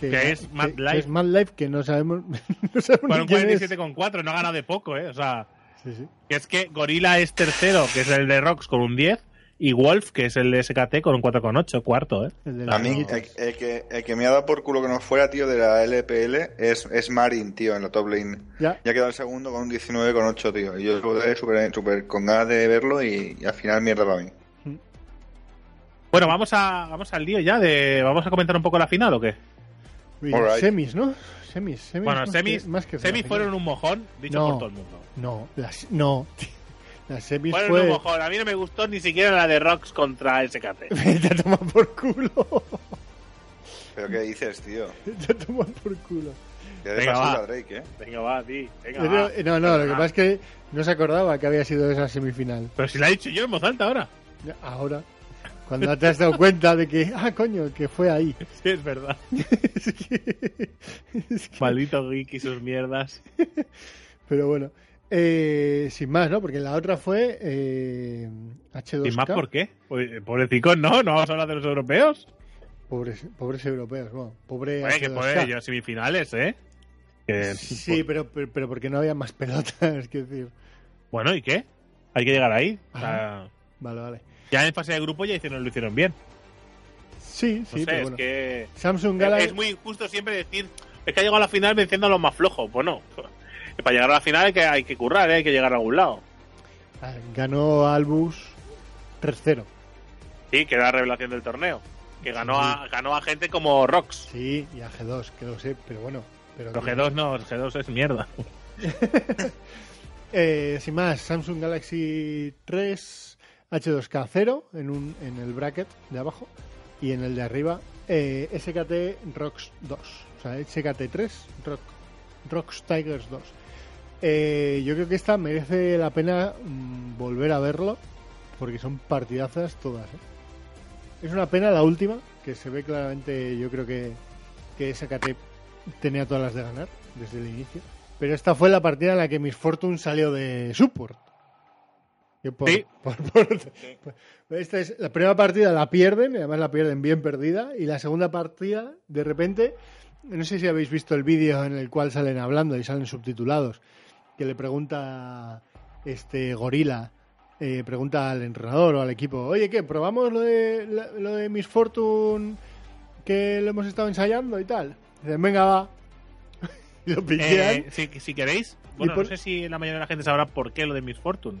Que es Mad que Life. es Mad Life, que no sabemos, [LAUGHS] no sabemos Bueno, ni un quién es. 47,4, no ha ganado de poco, ¿eh? O sea, Sí, sí. que es que Gorila es tercero, que es el de Rox, con un 10, y Wolf, que es el de SKT, con un 4,8, cuarto, ¿eh? El de A las mí, amiguitas. el, el que, el que me ha dado por culo que no fuera, tío, de la LPL es, es Marin, tío, en la top lane. Ya, Ya ha quedado el segundo con un 19,8, tío. Y yo estuve súper súper con ganas de verlo y, y al final mierda para mí. Bueno, vamos a vamos al lío ya de vamos a comentar un poco la final o qué? Uy, Alright. semis, ¿no? Semis, semis. Bueno, más semis que- más que semis fueron un mojón dicho No. por todo el mundo. No, las, no. Las semis fue. un mojón, a mí no me gustó ni siquiera la de Rox contra SKT. [LAUGHS] Vete a tomar por culo. ¿Pero qué dices, tío? Vete a tomar por culo. Ya Venga, va. Drake, ¿eh? Venga, va, ti, venga, No, va. no, no, lo que Venga, pasa es que no se acordaba que había sido esa semifinal. Pero si la he dicho yo en voz alta ahora. Ahora, cuando te has dado cuenta de que, ah, coño, que fue ahí. [LAUGHS] Sí, es verdad. [LAUGHS] Es que- es que- Maldito geek y sus mierdas. Pero bueno, eh, sin más, ¿no? Porque la otra fue eh, H2K. ¿Y más por qué? Pues, Pobrecicos, no, no vamos a hablar de los europeos. Pobres, pobres europeos, bueno, pobre Oye, que H2K. pobre, semifinales, ¿eh? Que- Sí, pero, pero, pero porque no había más pelotas, [LAUGHS] quiero decir. Bueno, ¿y qué? Hay que llegar ahí. O sea, Vale, vale. ya en fase de grupo ya hicieron, lo hicieron bien. Sí, No sí, sé, pero es bueno. que... Samsung Galaxy... Es muy injusto siempre decir es que ha llegado a la final venciendo a los más flojos. Bueno, para llegar a la final hay que, hay que currar, ¿eh? hay que llegar a algún lado. Ah, Ganó Albus 3-0. Sí, que era la revelación del torneo. Que ganó a, ganó a gente como Rox. Sí, y a G2, que lo sé, pero bueno. Pero Los G2 no, los G2 es mierda. [LAUGHS] Eh, sin más, Samsung Galaxy 3 H2K 0 en, un, en el bracket de abajo y en el de arriba eh, SKT Rocks 2. O sea, SKT 3 Rock, Rocks Tigers 2. Eh, yo creo que esta merece la pena mm, volver a verlo porque son partidazas todas. ¿eh? Es una pena la última, que se ve claramente, yo creo que, que SKT tenía todas las de ganar desde el inicio. Pero esta fue la partida en la que Miss Fortune salió de support. Por- Sí. [LAUGHS] por- por- por- esta es la primera partida la pierden, y además la pierden bien perdida, y la segunda partida, de repente, no sé si habéis visto el vídeo en el cual salen hablando y salen subtitulados, que le pregunta este gorila, eh, pregunta al entrenador o al equipo, oye, ¿qué? ¿Probamos lo de, lo de Miss Fortune que lo hemos estado ensayando y tal? Dicen, venga, va. y [LAUGHS] lo piquean. Eh, si, si queréis, bueno, por- no sé si la mayoría de la gente sabrá por qué lo de Miss Fortune.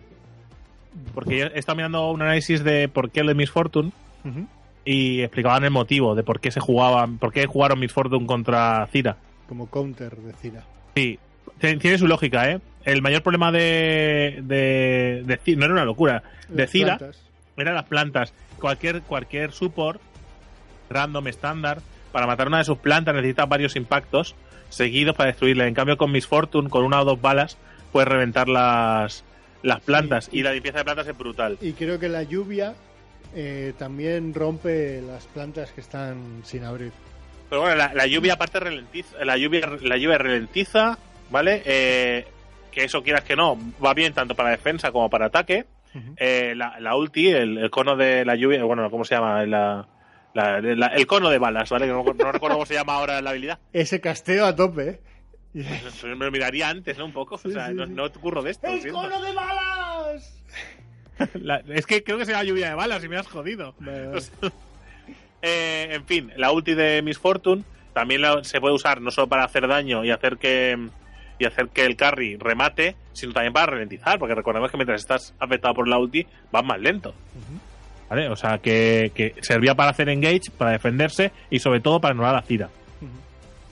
Porque yo he estado mirando un análisis de por qué lo de Miss Fortune y explicaban el motivo de por qué se jugaban, por qué jugaron Miss Fortune contra Cira. Como counter de Cira. Sí, tiene su lógica, ¿eh? El mayor problema de, de, no era una locura, de Cira eran las plantas. Cualquier, cualquier support random estándar para matar una de sus plantas necesita varios impactos seguidos para destruirla. En cambio, con Miss Fortune, con una o dos balas, puedes reventar las, las plantas. Sí. Y la limpieza de plantas es brutal. Y creo que la lluvia eh, también rompe las plantas que están sin abrir. Pero bueno, la, la lluvia aparte ralentiza, la lluvia, la lluvia ralentiza, ¿vale? Eh, que eso quieras que no, va bien tanto para defensa como para ataque. Eh, la, la ulti, el, el cono de la lluvia, bueno, ¿cómo se llama? La, la- la- el cono de balas, ¿vale? Que no, no recuerdo cómo se llama ahora la habilidad. [LAUGHS] Ese casteo a tope. ¿eh? Pues me lo miraría antes, ¿no? Un poco. O sea, no, no te curro de esto. ¡El siento. cono de balas! [LAUGHS] La- es que creo que será lluvia de balas y me has jodido. Vale, vale. [LAUGHS] O sea, eh, en fin, la ulti de Miss Fortune también la- se puede usar no solo para hacer daño y hacer que y hacer que el carry remate, sino también para ralentizar, porque recordemos que mientras estás afectado por la ulti vas más lento. ¿Vale? O sea, que, que servía para hacer engage, para defenderse y sobre todo para anular a Cira.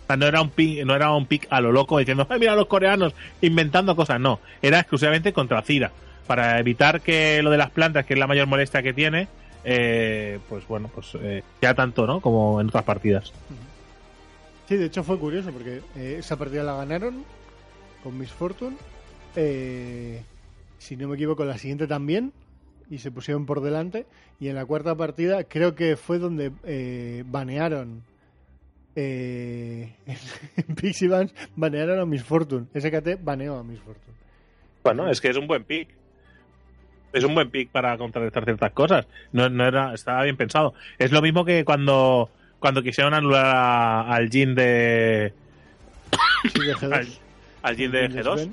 O sea, no era un pick, no era un pick a lo loco diciendo, ay, mira los coreanos inventando cosas. No, era exclusivamente contra Cira. Para evitar que lo de las plantas, que es la mayor molestia que tiene, eh, pues bueno, pues eh, ya tanto, ¿no? Como en otras partidas. Sí, de hecho fue curioso porque eh, esa partida la ganaron con Miss Fortune. Eh, si no me equivoco, la siguiente también. Y se pusieron por delante. Y en la cuarta partida creo que fue donde eh, banearon. Eh, [LAUGHS] en Pixie Vans banearon a Miss Fortune. SKT baneó a Miss Fortune. Bueno, es que es un buen pick. Es un buen pick para contrarrestar ciertas cosas. No, no era, estaba bien pensado. Es lo mismo que cuando, cuando quisieron anular a- al Jin de. Sí, de G2. al, al Jin de Sven. G2.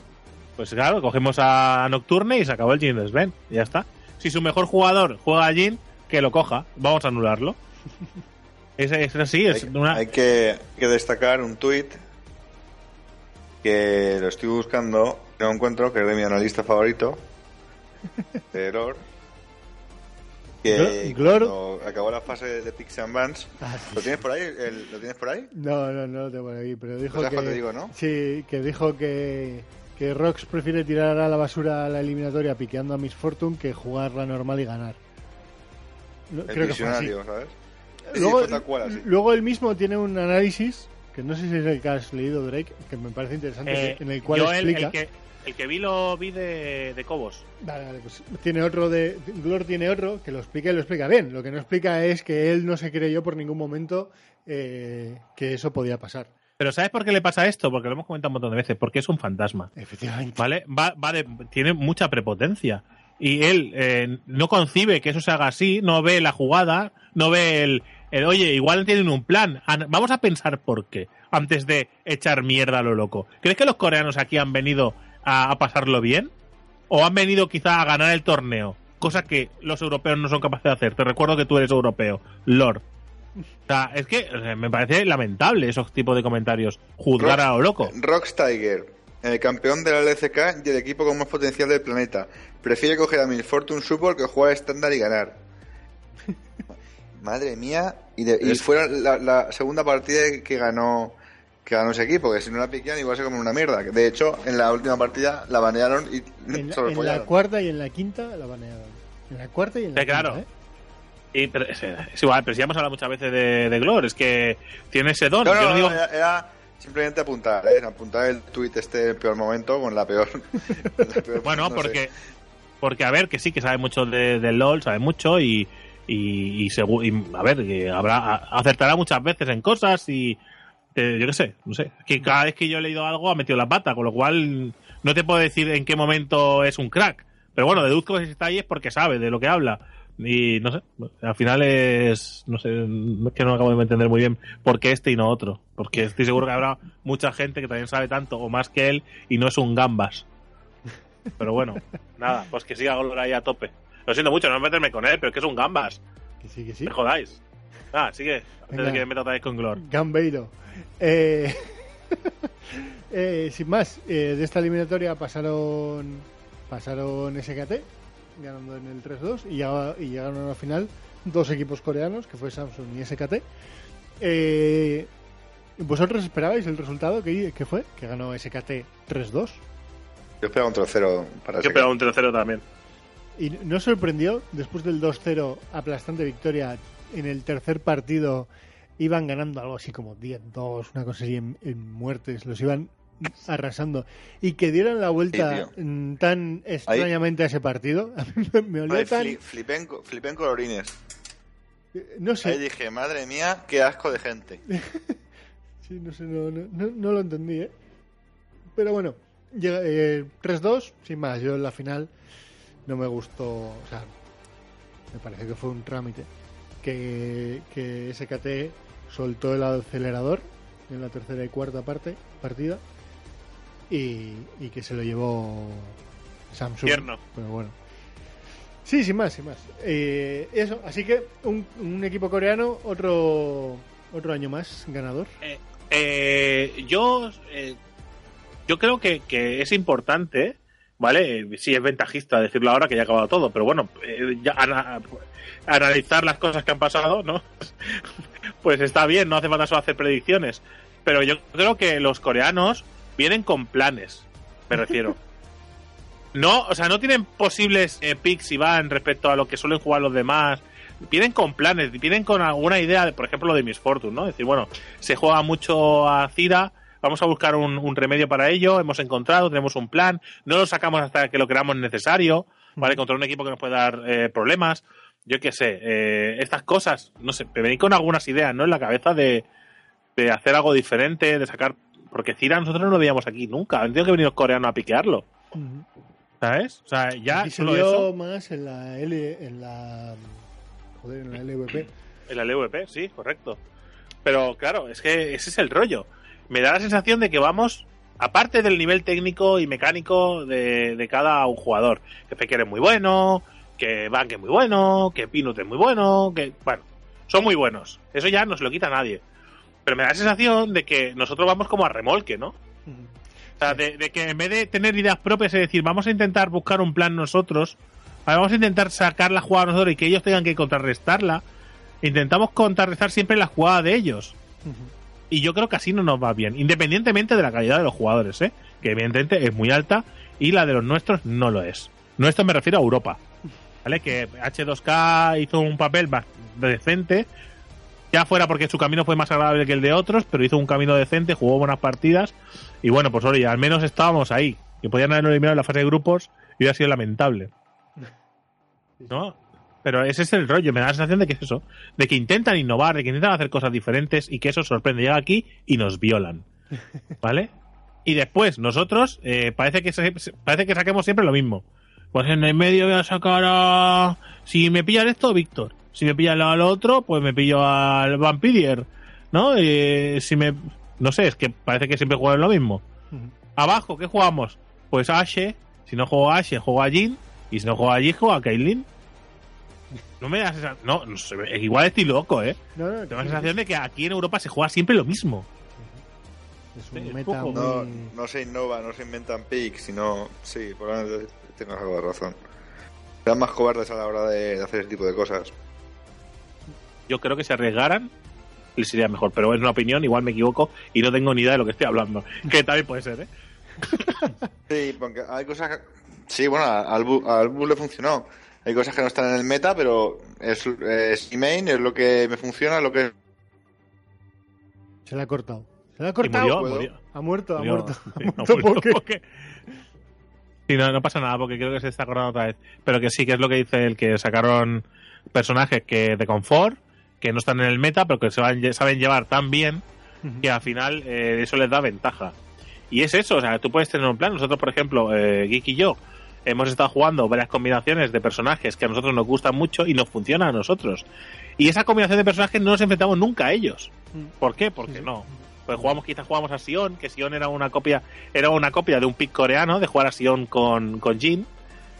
Pues claro, cogemos a Nocturne y se acabó el Jin de Sven. Y ya está. Si su mejor jugador juega a Jin, que lo coja. Vamos a anularlo. [LAUGHS] Es, es así, es hay, una. hay que, que destacar un tuit que lo estoy buscando, no encuentro, que es de mi analista favorito, [LAUGHS] de Error. Que Glor- cuando acabó la fase de Pix and Vans, Ah, sí. ¿lo tienes por ahí? El- ¿Lo tienes por ahí? No, no, no lo tengo por aquí, pero dijo ¿Sabes que... te digo, no? Sí, que dijo que, que Rox prefiere tirar a la basura la eliminatoria piqueando a Miss Fortune que jugarla normal y ganar. No, El creo que fue así. ¿sabes? Luego, cual así. luego él mismo tiene un análisis, que no sé si es el que has leído, Drake, que me parece interesante, eh, en el cual yo el, explica... el que, el que vi lo vi de, de Cobos. Vale, vale, pues tiene otro de. Glor tiene otro que lo explica y lo explica bien. Lo que no explica es que él no se creyó por ningún momento eh, que eso podía pasar. Pero ¿sabes por qué le pasa esto? Porque lo hemos comentado un montón de veces. Porque es un fantasma. Efectivamente. ¿Vale? Va, va de- tiene mucha prepotencia. Y él eh, no concibe que eso se haga así, no ve la jugada, no ve el, el, oye, igual tienen un plan. An- Vamos a pensar por qué, antes de echar mierda a lo loco. ¿Crees que los coreanos aquí han venido a, a pasarlo bien? ¿O han venido quizá a ganar el torneo? Cosa que los europeos no son capaces de hacer. Te recuerdo que tú eres europeo, Lord. O sea, es que o sea, me parece lamentable esos tipos de comentarios. Juzgar a lo loco. Rox Tiger, el campeón de la LCK y el equipo con más potencial del planeta. Prefiere coger a Miss Fortune Support que jugar estándar y ganar. [LAUGHS] Madre mía. Y, de- y fue la, la segunda partida que ganó que ganó ese equipo, que si no la piquean igual se comen una mierda. De hecho, en la última partida la banearon y En, la- [LAUGHS] en la cuarta y en la quinta la banearon. En la cuarta y en la Sí, quinta. claro. ¿eh? Y, pero es, es igual, pero si ya hemos hablado muchas veces de, de Glor, es que tiene ese don. No, Yo no, no digo- no, era, era simplemente apuntar, ¿eh? apuntar el tweet este en el peor momento con la peor. con [LAUGHS] la peor- bueno, no porque, sé. porque a ver, que sí, que sabe mucho de, del LOL, sabe mucho y, y, y, segu- y, a ver, que habrá, acertará muchas veces en cosas y eh, yo qué sé, no sé. Que cada vez que yo he leído algo ha metido la pata, con lo cual no te puedo decir en qué momento es un crack. Pero bueno, deduzco que si está ahí es porque sabe de lo que habla. Y no sé, al final es. No sé, es que no acabo de entender muy bien por qué este y no otro. Porque estoy seguro que habrá mucha gente que también sabe tanto o más que él y no es un gambas. Pero bueno, [LAUGHS] nada, pues que siga Glor ahí a tope. Lo siento mucho, no meterme con él, pero es que es un gambas. Que sí, que sí. Me jodáis. Ah, sigue. Antes de que me meta otra vez con Glor. Gambeiro. Eh, [LAUGHS] eh, sin más, eh, de esta eliminatoria pasaron pasaron SKT, ganando en el 3-2, y, llega- y llegaron a la final dos equipos coreanos, que fue Samsung y SKT. Eh, ¿Vosotros esperabais el resultado que, que fue? Que ganó SKT 3-2. Yo esperaba un tercero para Hay que ese pegar un tercero también. Y no sorprendió, después del 2-0 aplastante victoria, en el tercer partido iban ganando algo así como 10-2, una cosa así en, en muertes, los iban arrasando. Y que dieran la vuelta Sí, mm, tan extrañamente a ese partido, [LAUGHS] a mí me, Vale, tan... fli- flipé, en colorines. No Ahí sé, dije, madre mía, qué asco de gente. [LAUGHS] sí, no sé, no, no, no- no lo entendí, ¿eh? Pero bueno, eh, 3-2, sin más, yo en la final no me gustó, o sea, me parece que fue un trámite. Que, que SKT soltó el acelerador en la tercera y cuarta parte partida y, y que se lo llevó Samsung. Tierno. Pero bueno. Sí, sin más, sin más. Eh, eso, así que un, un equipo coreano, otro otro año más ganador. Eh, eh, yo eh, yo creo que, que es importante, ¿vale? Sí, es ventajista decirlo ahora que ya ha acabado todo, pero bueno, eh, ya ana- analizar las cosas que han pasado, ¿no? Pues está bien, no hace falta solo hacer predicciones. Pero yo creo que los coreanos vienen con planes, me refiero. [LAUGHS] No, o sea, no tienen posibles eh, picks y van respecto a lo que suelen jugar los demás. Vienen con planes, vienen con alguna idea, de, por ejemplo, de Miss Fortune, ¿no? decir, bueno, se juega mucho a Cira, vamos a buscar un, un remedio para ello, hemos encontrado, tenemos un plan, no lo sacamos hasta que lo creamos necesario, ¿vale? Contra un equipo que nos puede dar eh, problemas. Yo qué sé, eh, estas cosas, no sé, me venís con algunas ideas, ¿no? En la cabeza de, de hacer algo diferente, de sacar. Porque Cira nosotros no lo veíamos aquí nunca. Han tenido que venir los coreanos a piquearlo. ¿Sabes? O sea, ya Aquí se solo vio eso. más en la L, en la joder, en la LVP. En la LVP, sí, correcto. Pero claro, es que ese es el rollo. Me da la sensación de que vamos, aparte del nivel técnico y mecánico de, de cada un jugador, que Feker es muy bueno, que Bank es muy bueno, que Pinut es muy bueno, que, bueno, son muy buenos. Eso ya no se lo quita nadie. Pero me da la sensación de que nosotros vamos como a remolque, ¿no? O sea, de, de que en vez de tener ideas propias y decir, vamos a intentar buscar un plan nosotros, vamos a intentar sacar la jugada nosotros y que ellos tengan que contrarrestarla, intentamos contrarrestar siempre la jugada de ellos. Y yo creo que así no nos va bien, independientemente de la calidad de los jugadores, ¿eh? que evidentemente es muy alta y la de los nuestros no lo es. Nuestro me refiero a Europa, ¿vale? Que H2K hizo un papel más decente, ya fuera porque su camino fue más agradable que el de otros, pero hizo un camino decente, jugó buenas partidas y bueno, pues oye, al menos estábamos ahí, que podían habernos eliminado en la fase de grupos y hubiera sido lamentable. [LAUGHS] ¿No? Pero ese es el rollo, me da la sensación de que es eso, de que intentan innovar, de que intentan hacer cosas diferentes y que eso sorprende. Llega aquí y nos violan. ¿Vale? [LAUGHS] Y después, nosotros, eh, parece, que se- parece que saquemos siempre lo mismo. Pues en el medio voy a sacar a. Si me pillan esto, Víctor. Si me pillan lo, lo otro, pues me pillo al Vampirier. ¿No? Si me. No sé, es que parece que siempre juegan lo mismo. Abajo, ¿qué jugamos? Pues Ashe. Si no juego a Ashe, juego a Jin. Y si no juego a Jin, juego a Kaylin. No me das esa. No, no sé, igual estoy loco, ¿eh? No, no, Tengo la sensación de que aquí en Europa se juega siempre lo mismo. es un es meta poco. muy... No, no se innova, no se inventan picks, sino. Sí, probablemente tengas algo de razón. Sean más cobardes a la hora de, de hacer ese tipo de cosas. Yo creo que si arriesgaran, les iría mejor. Pero es una opinión, igual me equivoco y no tengo ni idea de lo que estoy hablando. [LAUGHS] Que también puede ser, ¿eh? [LAUGHS] Sí, porque hay cosas que... Sí, bueno, al Bu, al Bu le funcionó. Hay cosas que no están en el meta, pero es, es es lo que me funciona, lo que... Se le ha cortado. Se le ha Y cortado. murió, murió. Ha muerto, ha Murió. muerto. Sí, Ha ha muerto muerto porque- porque- Sí, no, no pasa nada porque creo que se está acordando otra vez. Pero que sí que es lo que dice el que sacaron personajes que de confort, que no están en el meta, pero que se van- saben llevar tan bien que al final eh, eso les da ventaja. Y es eso, o sea, tú puedes tener un plan. Nosotros, por ejemplo, eh, Geek y yo, hemos estado jugando varias combinaciones de personajes que a nosotros nos gustan mucho y nos funciona a nosotros. Y esa combinación de personajes no nos enfrentamos nunca a ellos. ¿Por qué? Porque no. Pues jugamos, quizás jugamos a Sion, que Sion era una copia, era una copia de un pick coreano, de jugar a Sion con, con Jin,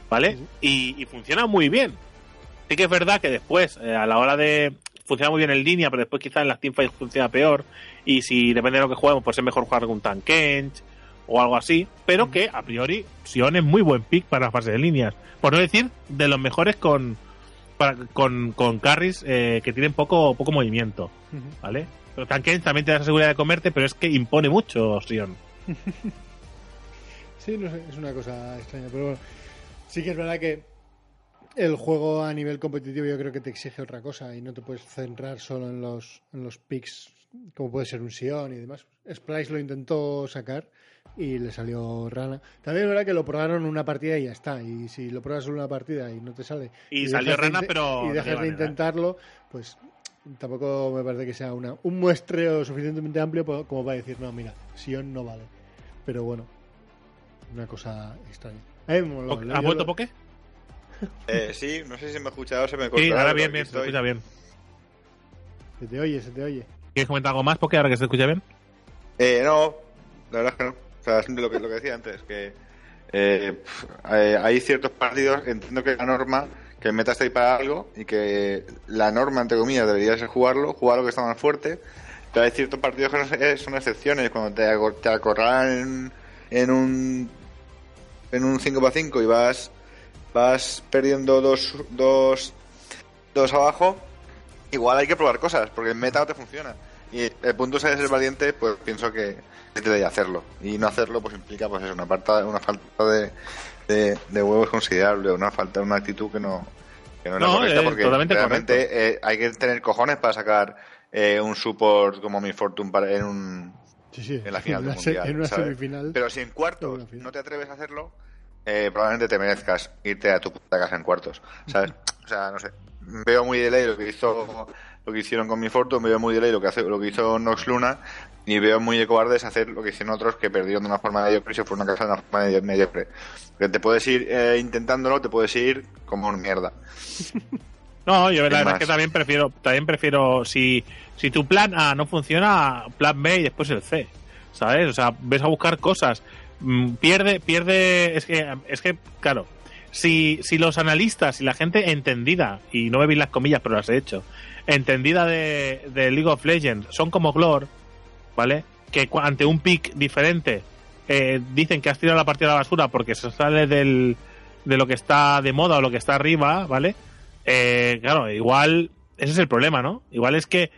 ¿vale? Y, y funciona muy bien. Sí que es verdad que después, eh, a la hora de. Funciona muy bien en línea, pero después quizás en las teamfights funciona peor. Y si depende de lo que juguemos, pues es mejor jugar con un Tankench o algo así. Pero que a priori, Sion es muy buen pick para la fase de líneas. Por no decir de los mejores con, para- con, con carries eh, que tienen poco, poco movimiento. ¿Vale? Pero Tankench también te da esa seguridad de comerte, pero es que impone mucho Sion. [LAUGHS] Sí, no sé, es una cosa extraña, pero bueno, sí que es verdad que el juego a nivel competitivo yo creo que te exige otra cosa y no te puedes centrar solo en los, en los picks como puede ser un Sion y demás. Splice lo intentó sacar y le salió rana. También es verdad que lo probaron una partida y ya está. Y si lo pruebas solo una partida y no te sale Y salió de rana, pero y de dejas de intentarlo, pues tampoco me parece que sea una, un muestreo suficientemente amplio como para decir, no, mira, Sion no vale. Pero bueno, una cosa extraña. Eh, bueno, ¿Has vuelto lo- Poké? Eh, sí, no sé si me he escuchado o se me cortó. Sí, ahora bien, bien, se escucha bien. Se te oye, se te oye. ¿Quieres comentar algo más, Poké, ahora que se escucha bien? Eh, no, la verdad es que no. O sea, es lo que, lo que decía antes, que eh, eh, hay ciertos partidos, entiendo que la norma, que que el meta está ahí para algo y que la norma, entre comillas, debería ser jugarlo, jugar lo que está más fuerte. Pero hay ciertos partidos que son, eh, excepciones. Cuando te, te acorralan en, un en un 5 para 5 y vas vas perdiendo dos, dos, dos abajo, igual hay que probar cosas, porque el meta no te funciona. Y el punto es de ser valiente, pues pienso que es de hacerlo. Y no hacerlo, pues implica pues eso, una, falta, una falta de, de, de huevos considerable, una falta, una actitud que no, que no, es la No, correcta, eh, porque totalmente realmente eh, hay que tener cojones para sacar eh, un support como mi Fortune para, en un, Sí, sí. en la final [LAUGHS] una del mundial. en una ¿sabes? semifinal. Pero si en cuartos final. no te atreves a hacerlo, eh, probablemente te merezcas irte a tu puta casa en cuartos, ¿sabes? [LAUGHS] o sea, no sé. Veo muy de ley lo que hizo lo que hicieron con mi Fortune, veo muy de ley lo que hace lo que hizo Nox Luna y veo muy de cobardes hacer lo que hicieron otros que perdieron de una forma mediocre y se fueron a casa de una forma medio- mediocre. Que te puedes ir eh, intentándolo, te puedes ir como un mierda. [LAUGHS] No, yo la verdad es que también prefiero, también prefiero si, si tu plan A no funciona, plan B y después el C, ¿sabes? O sea, ves a buscar cosas, Mm, pierde, pierde, es que, es que, claro, si, si los analistas y la gente entendida, y no me vi las comillas, pero las he hecho, entendida de, League of Legends, son como Glor, ¿vale? Que ante un pick diferente eh, dicen que has tirado la partida a la basura porque se sale del, de lo que está de moda o lo que está arriba, ¿vale? Eh, claro, igual ese es el problema, ¿no? Igual es que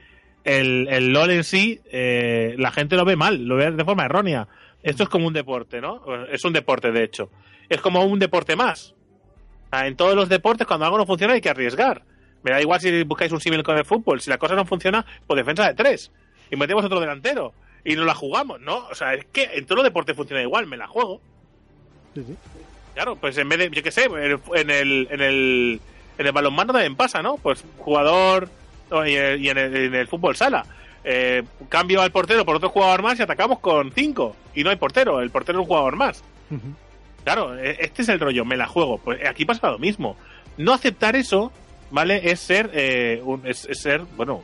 el, el LOL en sí, eh, la gente lo ve mal, lo ve de forma errónea. Esto es como un deporte, ¿no? Es un deporte, de hecho. Es como un deporte más. En todos los deportes, cuando algo no funciona, hay que arriesgar. Me da igual si buscáis un símil con el fútbol. Si la cosa no funciona, pues defensa de tres. Y metemos otro delantero. Y no la jugamos, ¿no? O sea, es que en todos los deportes funciona igual. Me la juego. Sí, sí. Claro, pues en vez de, yo qué sé, en el, en el, en el, en el balonmano también pasa, ¿no? Pues jugador y, en, el, en el fútbol sala. Eh, cambio al portero por otro jugador más y atacamos con cinco. Y no hay portero, el portero es un jugador más. Claro, e- este es el rollo, me la juego. Pues aquí pasa lo mismo. No aceptar eso, ¿vale? Es ser, eh, un- es, es ser, bueno,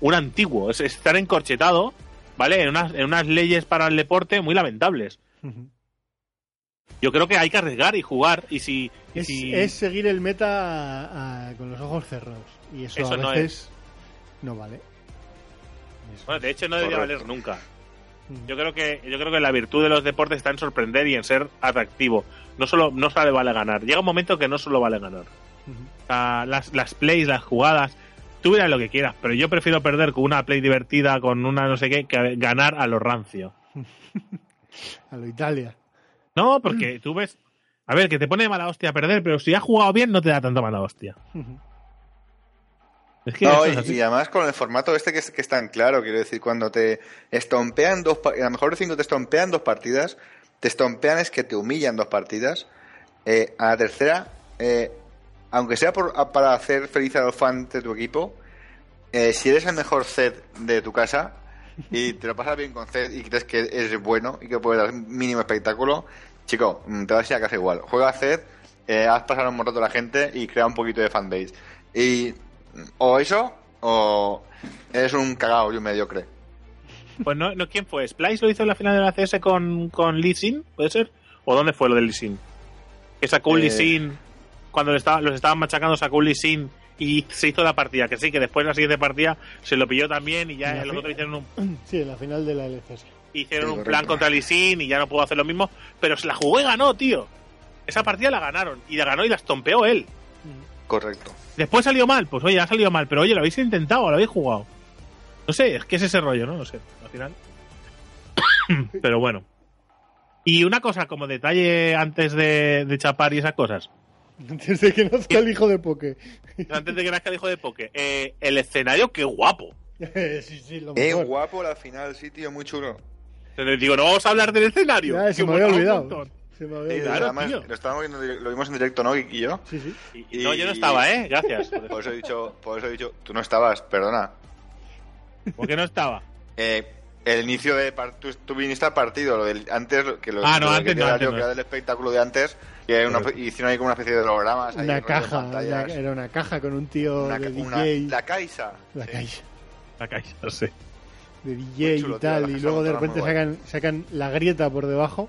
un antiguo, es estar encorchetado, ¿vale? En unas, en unas leyes para el deporte muy lamentables. Yo creo que hay que arriesgar y jugar. Y si. y Es, si- es seguir el meta a- a- con los ojos cerrados. Y eso, Eso a no veces no vale. Eso Bueno, de es. hecho, no debería valer nunca. Ujú. Yo creo que yo creo que la virtud de los deportes está en sorprender y en ser atractivo. No solo no solo vale ganar. Llega un momento que no solo vale ganar. Las, las plays, las jugadas, tú verás lo que quieras, pero yo prefiero perder con una play divertida, con una no sé qué, que ganar a lo rancio. [LAUGHS] A lo Italia. No, porque tú ves. A ver, que te pone mala hostia perder, pero si has jugado bien, no te da tanta mala hostia. [LAUGHS] Es que No, eso es y, además con el formato este que es, que es tan claro, quiero decir, cuando te estompean dos, a lo mejor de cinco te estompean dos partidas, te estompean es que te humillan dos partidas, eh, a la tercera, eh, aunque sea por, para hacer feliz a los fans de tu equipo, eh, si eres el mejor set de tu casa y te lo pasas bien con set y crees que eres bueno y que puedes dar mínimo espectáculo, chico, mm, te vas a ir a casa igual. Juega set, eh, haz pasar un rato a la gente y crea un poquito de fanbase. Y o eso, o eres un cagao y un mediocre. Pues no, no, ¿quién fue? ¿Splice lo hizo en la final de la CS con, con Lee Sin? ¿Puede ser? ¿O dónde fue lo del Lee Sin? Que sacó un Eh. Lee Sin, cuando le estaba, los estaban machacando, sacó un Lee Sin y se hizo la partida. Que sí, que después la siguiente partida se lo pilló también y ya En la los otros hicieron un, [CLEARS THROAT] Sí, en la final de la LCS. hicieron Sí, un plan contra Lee Sin y ya no pudo hacer lo mismo. Pero se la jugó y ganó, tío. Esa partida la ganaron y la ganó y la estompeó él. Correcto. Después salió mal, pues oye, ha salido mal, pero oye, lo habéis intentado, lo habéis jugado. No sé, es que es ese rollo, ¿no? No sé, al final. [COUGHS] pero bueno. Y una cosa como detalle antes de, de chapar y esas cosas. [LAUGHS] Desde que nazca el hijo de Poke. [LAUGHS] Antes de que nazca el hijo de Poke. eh, el escenario, qué guapo. [LAUGHS] sí, sí, lo Eh, mejor. guapo la final, sí, tío, muy chulo. Entonces digo, no vamos a hablar del escenario. Ya, se me había mola un olvidado. Se me había olvidado. Además, tío. lo, estábamos viendo, lo vimos en directo, ¿no, Kiki y yo? Sí, sí. Y- y no, yo no estaba, ¿eh? Gracias. Por eso he dicho, por eso he dicho, tú no estabas, perdona. ¿Por qué no estaba? Eh, el inicio de tú, tú viniste al partido, lo del antes que lo, Ah, no, lo antes que no, era antes yo, no. que era del espectáculo de antes, que una- Correcto. hicieron ahí como una especie de hologramas, Una caja. una- era una caja con un tío Una de DJ. la Caixa. La Sí. caja. La no sé. De DJ chulo, y tal. y luego de repente guay. sacan, sacan la grieta por debajo.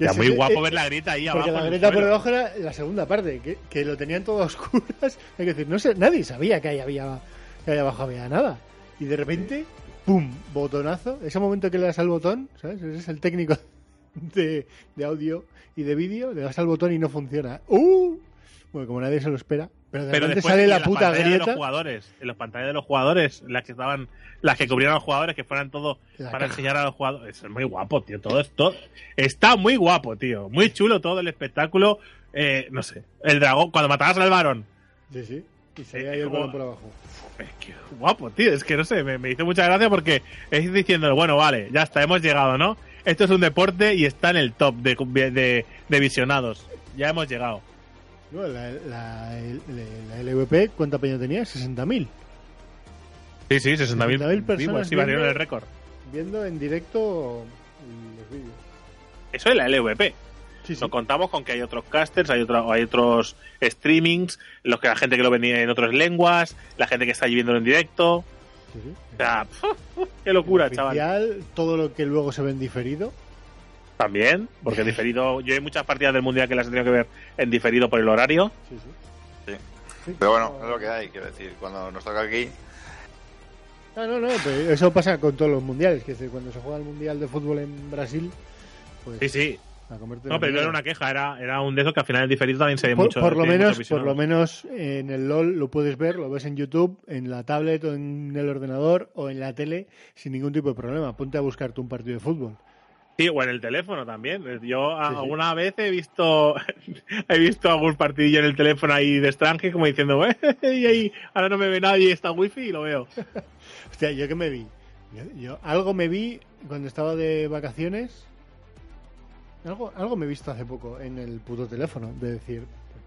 Y Ya ese- muy eh, guapo eh, ver la grieta ahí abajo. Porque la grieta por debajo era la segunda parte, que, que lo tenían todo a oscuras. [LAUGHS] Hay que decir, no sé, nadie sabía que ahí había, que ahí abajo había nada. Y de repente, ¡pum! Botonazo. Ese momento que le das al botón, ¿sabes? Ese es el técnico [LAUGHS] de, de audio y de vídeo. Le das al botón y no funciona. ¡Uh! Bueno, como nadie se lo espera. Pero de Pero después sale la puta pantallas de los grieta. jugadores, en las pantallas de los jugadores, las que estaban, las que cubrieron a los jugadores, que fueran todo La para caja. enseñar a los jugadores. Es muy guapo, tío. Todo esto está muy guapo, tío. Muy chulo todo el espectáculo. Eh, no sé, el dragón, cuando matabas al varón. Sí, sí. Y se Eh, ahí el balón por abajo. Es que guapo, tío. Es que no sé, me, me hizo mucha gracia porque es diciendo, bueno, vale, ya está, hemos llegado, ¿no? Esto es un deporte y está en el top de, de, de visionados. Ya hemos llegado. La, la, la LVP, ¿cuánta peña tenía? 60.000. Sí, sí, 60.000 60.000 personas vivos, sí, viendo- el récord. Viendo en directo los vídeos. Eso es la LVP. Sí, sí. No contamos con que hay otros casters, hay, otro, hay otros streamings, los que la gente que lo venía en otras lenguas, la gente que está allí viéndolo en directo. Sí, sí. O sea, [LAUGHS] qué locura, chaval. Oficial, todo lo que luego se ve en diferido. También, porque [LAUGHS] diferido, yo hay muchas partidas del mundial que las he tenido que ver en diferido por el horario. Sí, sí. Sí. Sí, Pero bueno, es lo que hay, quiero decir. Cuando nos toca aquí, Ah, no, no, pero eso pasa con todos los mundiales. Que es decir, cuando se juega el mundial de fútbol en Brasil, pues Sí, sí. No, pero no era una queja, era, era un de esos que al final en diferido también se ve por, mucho. por lo menos, por lo menos en el LOL lo puedes ver, lo ves en YouTube, en la tablet o en el ordenador o en la tele sin ningún tipo de problema. Ponte a buscarte un partido de fútbol. Sí, o en el teléfono también. Yo a- Sí, sí. alguna vez he visto [LAUGHS] he visto algún partidillo en el teléfono ahí de extranjero como diciendo, "Eh, y ahí ahora no me ve nadie, está wifi y lo veo. [LAUGHS] Hostia, ¿yo qué me vi? Yo, yo algo me vi cuando estaba de vacaciones. Algo, algo me he visto hace poco en el puto teléfono. De decir,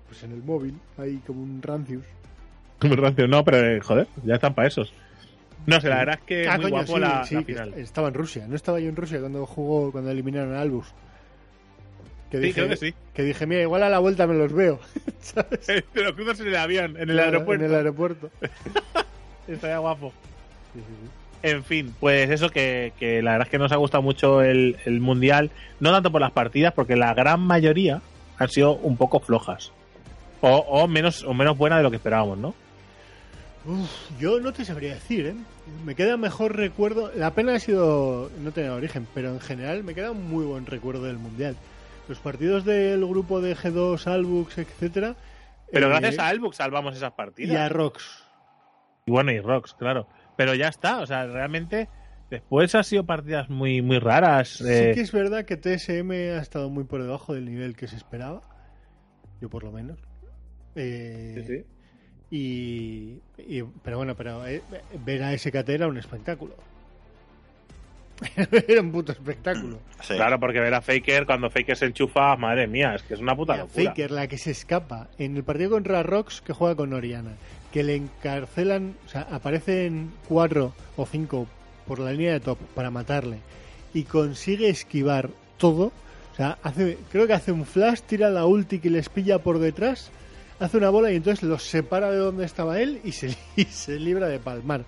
pues en el móvil, hay como un rancius. Como rancio, no, pero eh, joder, ya están para esos. No sé, la verdad es que ah, muy coño, guapo sí, la, sí, la que final. est- estaba en Rusia. No estaba yo en Rusia cuando jugó, cuando eliminaron a Albus. Que Sí, creo que sí. que dije, mira, igual a la vuelta me los veo. [LAUGHS] ¿Sabes? Te lo cruzas en el avión, en el Claro, aeropuerto. En el aeropuerto. [LAUGHS] Estaría guapo. Sí, sí, sí. En fin, pues eso que, que la verdad es que nos ha gustado mucho el, el mundial, no tanto por las partidas, porque la gran mayoría han sido un poco flojas. O, o menos o menos buenas de lo que esperábamos, ¿no? Uf, yo no te sabría decir, ¿eh? Me queda mejor recuerdo. La pena ha sido no tener origen, pero en general me queda un muy buen recuerdo del mundial. Los partidos del grupo de G2, Albux, etcétera. Pero eh, gracias a Elbux salvamos esas partidas. y a Rox. Y bueno, y Rocks, claro. Pero ya está, o sea, realmente después ha sido partidas muy muy raras. eh, Sí que es verdad que TSM ha estado muy por debajo del nivel que se esperaba. Yo por lo menos. Eh, sí, sí. Y, y- pero bueno, pero eh, ver a SKT era un espectáculo. [LAUGHS] era un puto espectáculo. sí. Claro, porque ver a Faker cuando Faker se enchufa, madre mía, es que es una puta Mira, locura. Faker, la que se escapa en el partido contra Rox que juega con Oriana, que le encarcelan, o sea, aparecen cuatro o cinco por la línea de top para matarle y consigue esquivar todo. O sea, hace, creo que hace un flash, tira la ulti que les pilla por detrás, hace una bola y entonces los separa de donde estaba él y se, [LAUGHS] y se libra de palmar.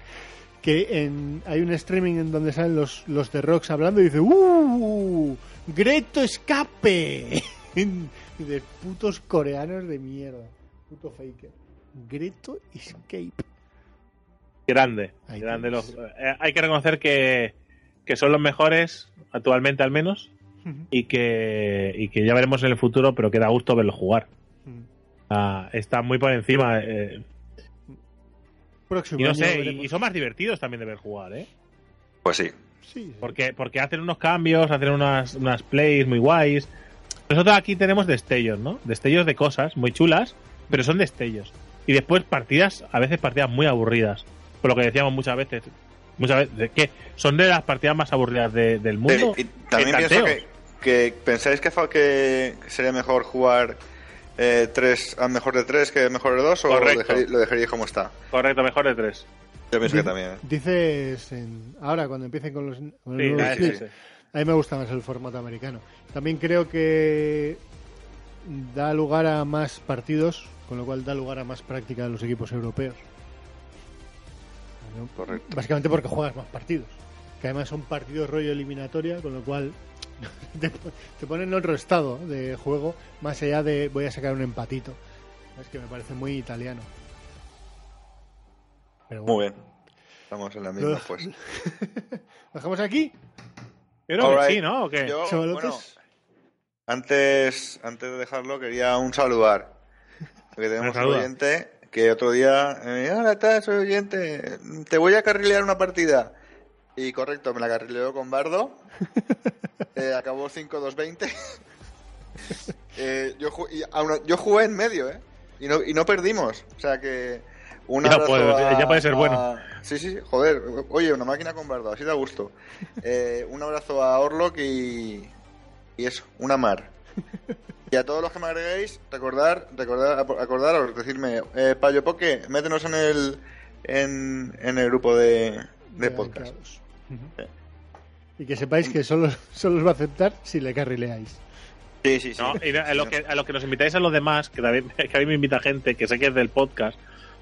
Que en, hay un streaming en donde salen los, los de Rox hablando y dice ¡Uh! ¡Greto escape! [LAUGHS] y de putos coreanos de mierda. Puto faker. Greto escape. Grande, Ahí grande. Los, eh, hay que reconocer que, que son los mejores, actualmente al menos, y que, y que ya veremos en el futuro, pero que da gusto verlos jugar. Ah, están muy por encima. eh, Próximo y no año sé, y, veremos. y son más divertidos también de ver jugar, ¿eh? Pues sí. Sí, sí. Porque, porque hacen unos cambios, hacen unas, unas plays muy guays. Nosotros aquí tenemos destellos, ¿no? Destellos de cosas muy chulas, pero son destellos. Y después partidas, a veces partidas muy aburridas. Por lo que decíamos muchas veces. Muchas veces, que son de las partidas más aburridas de- del mundo. Sí, y también en pienso que, que pensáis que, que sería mejor jugar eh, tres a mejor de tres que mejor de dos o lo lo dejaríais como está. Correcto, mejor de tres. Yo pienso que también. ¿eh? Dices en- ahora cuando empiecen con los, con Sí, a mí me gusta más el formato americano. También creo que da lugar a más partidos, con lo cual da lugar a más práctica de los equipos europeos. ¿No? Correcto. Básicamente porque juegas más partidos. Que además son partidos rollo eliminatoria, con lo cual [LAUGHS] te, te pone en otro estado de juego, más allá de voy a sacar un empatito. Es que me parece muy italiano. Pero bueno. Muy bien. Estamos en la misma, pues. [LAUGHS] ¿Lo dejamos aquí? Yo creo que Alright. sí, ¿no? ¿O qué? Yo, Chavalotes. bueno, antes, antes de dejarlo, quería un saludar. Porque tenemos un oyente que otro día, eh, hola, estás, soy oyente, te voy a carrilear una partida. Y correcto, me la carrileó con Bardo. [LAUGHS] Eh, acabó 5-2-20. [LAUGHS] eh, yo, ju- y aún- yo jugué en medio, ¿eh? Y no, y no perdimos. O sea que. Un Ya abrazo puede- a- ya puede ser bueno. a- Sí, sí, sí, joder. Oye, una máquina con Bardo, así da gusto. [LAUGHS] Eh, un abrazo a Orlok y. Y eso, una mar. Y a todos los que me agreguéis, recordar, recordar, acordaros, decirme, eh, Payo Poke, métenos en el, en, en el grupo de, de podcast. Y que sepáis que solo, solo os va a aceptar si le carrileáis. Sí, sí, sí. No, y a lo, que, a lo que nos invitáis a los demás, que también [LAUGHS] que a mí me invita gente que sé que es del podcast,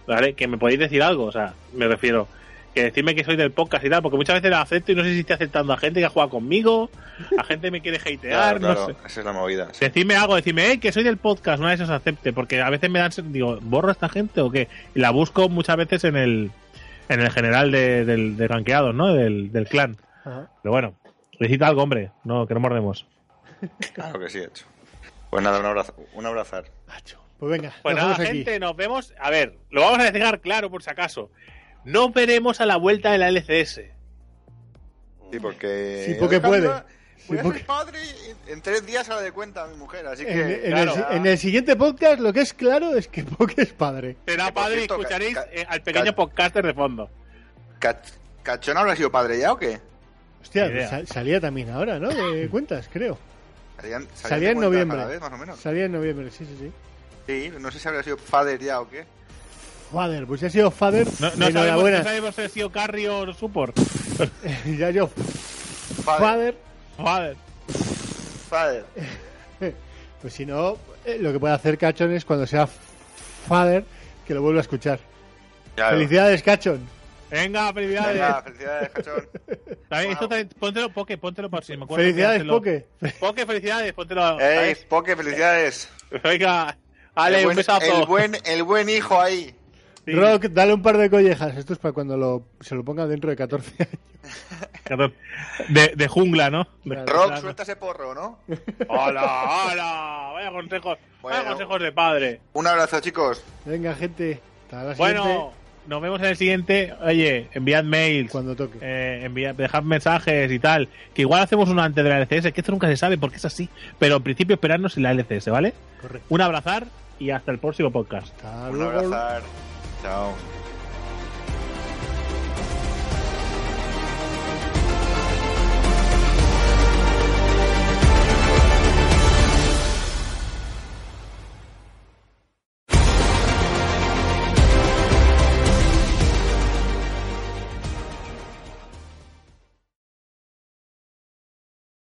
¿vale? Que me podéis decir algo, o sea, me refiero, que decirme que soy del podcast y tal, porque muchas veces lo acepto y no sé si estoy aceptando a gente que ha jugado conmigo, a gente que me quiere hatear, Claro, claro, no sé. esa es la movida. sí. Decidme algo, decidme, hey, que soy del podcast, una vez os acepte, porque a veces me dan, digo, ¿borro a esta gente o qué? Y la busco muchas veces en el, en el general de, del, de rankeados, ¿no? Del, del clan. Ajá. Pero bueno, necesita algo, hombre, no, que no mordemos. Claro que sí, hecho. Pues nada, un abrazo, un abrazar. Pues venga, Pues nos nada, vemos aquí. gente, nos vemos. A ver, lo vamos a dejar claro por si acaso. No veremos a la vuelta de la LCS. Sí, porque. Sí, porque puede. Voy a ser padre y en tres días sale de cuenta a mi mujer, así que. En, en claro. el, en el siguiente podcast lo que es claro es que [LAUGHS] Poke es padre. Será padre y escucharéis eh, al pequeño ca- podcaster de fondo. Cach- ¿Cachón habrá sido padre ya o qué? Hostia, salía también ahora, ¿no? De [LAUGHS] cuentas, creo. Salían, salían Salía en noviembre. cada vez, más o menos. Salía en noviembre, sí, sí, sí. Sí, no sé si habría sido father ya o qué. Father, pues ya ha sido Father. No, no sabemos, enhorabuena. no sabemos si ha sido carry o support. [LAUGHS] ya yo, Father. Father. Joder. Father. [LAUGHS] Pues si no, eh, lo que puede hacer Cachon es cuando sea Father que lo vuelva a escuchar. Claro. Felicidades, Cachon. Venga, felicidades. Venga, felicidades, cachón. [LAUGHS] También, esto también- póntelo, Poke, póntelo por si me acuerdo. Felicidades. Poke. Poke, felicidades, póntelo. Ey. Poke, felicidades. Venga, Ale, el, un besazo. el, buen, el buen hijo ahí. Sí. Rock, dale un par de collejas. Esto es para cuando lo, se lo ponga dentro de 14 años. [LAUGHS] De, de jungla, ¿no? Claro. Rock, claro. suelta ese porro, ¿no? ¡Hola, hola! Vaya consejos, vaya consejos de padre. Un abrazo, chicos. Venga, gente. Hasta la siguiente. Bueno, nos vemos en el siguiente. Oye, enviad mails. Cuando toque. Eh, enviad, dejad mensajes y tal. Que igual hacemos uno antes de la LCS, que esto nunca se sabe porque es así. Pero en principio esperarnos en la LCS, ¿vale? Correcto. Un abrazar y hasta el próximo podcast. Hasta Un abrazar. então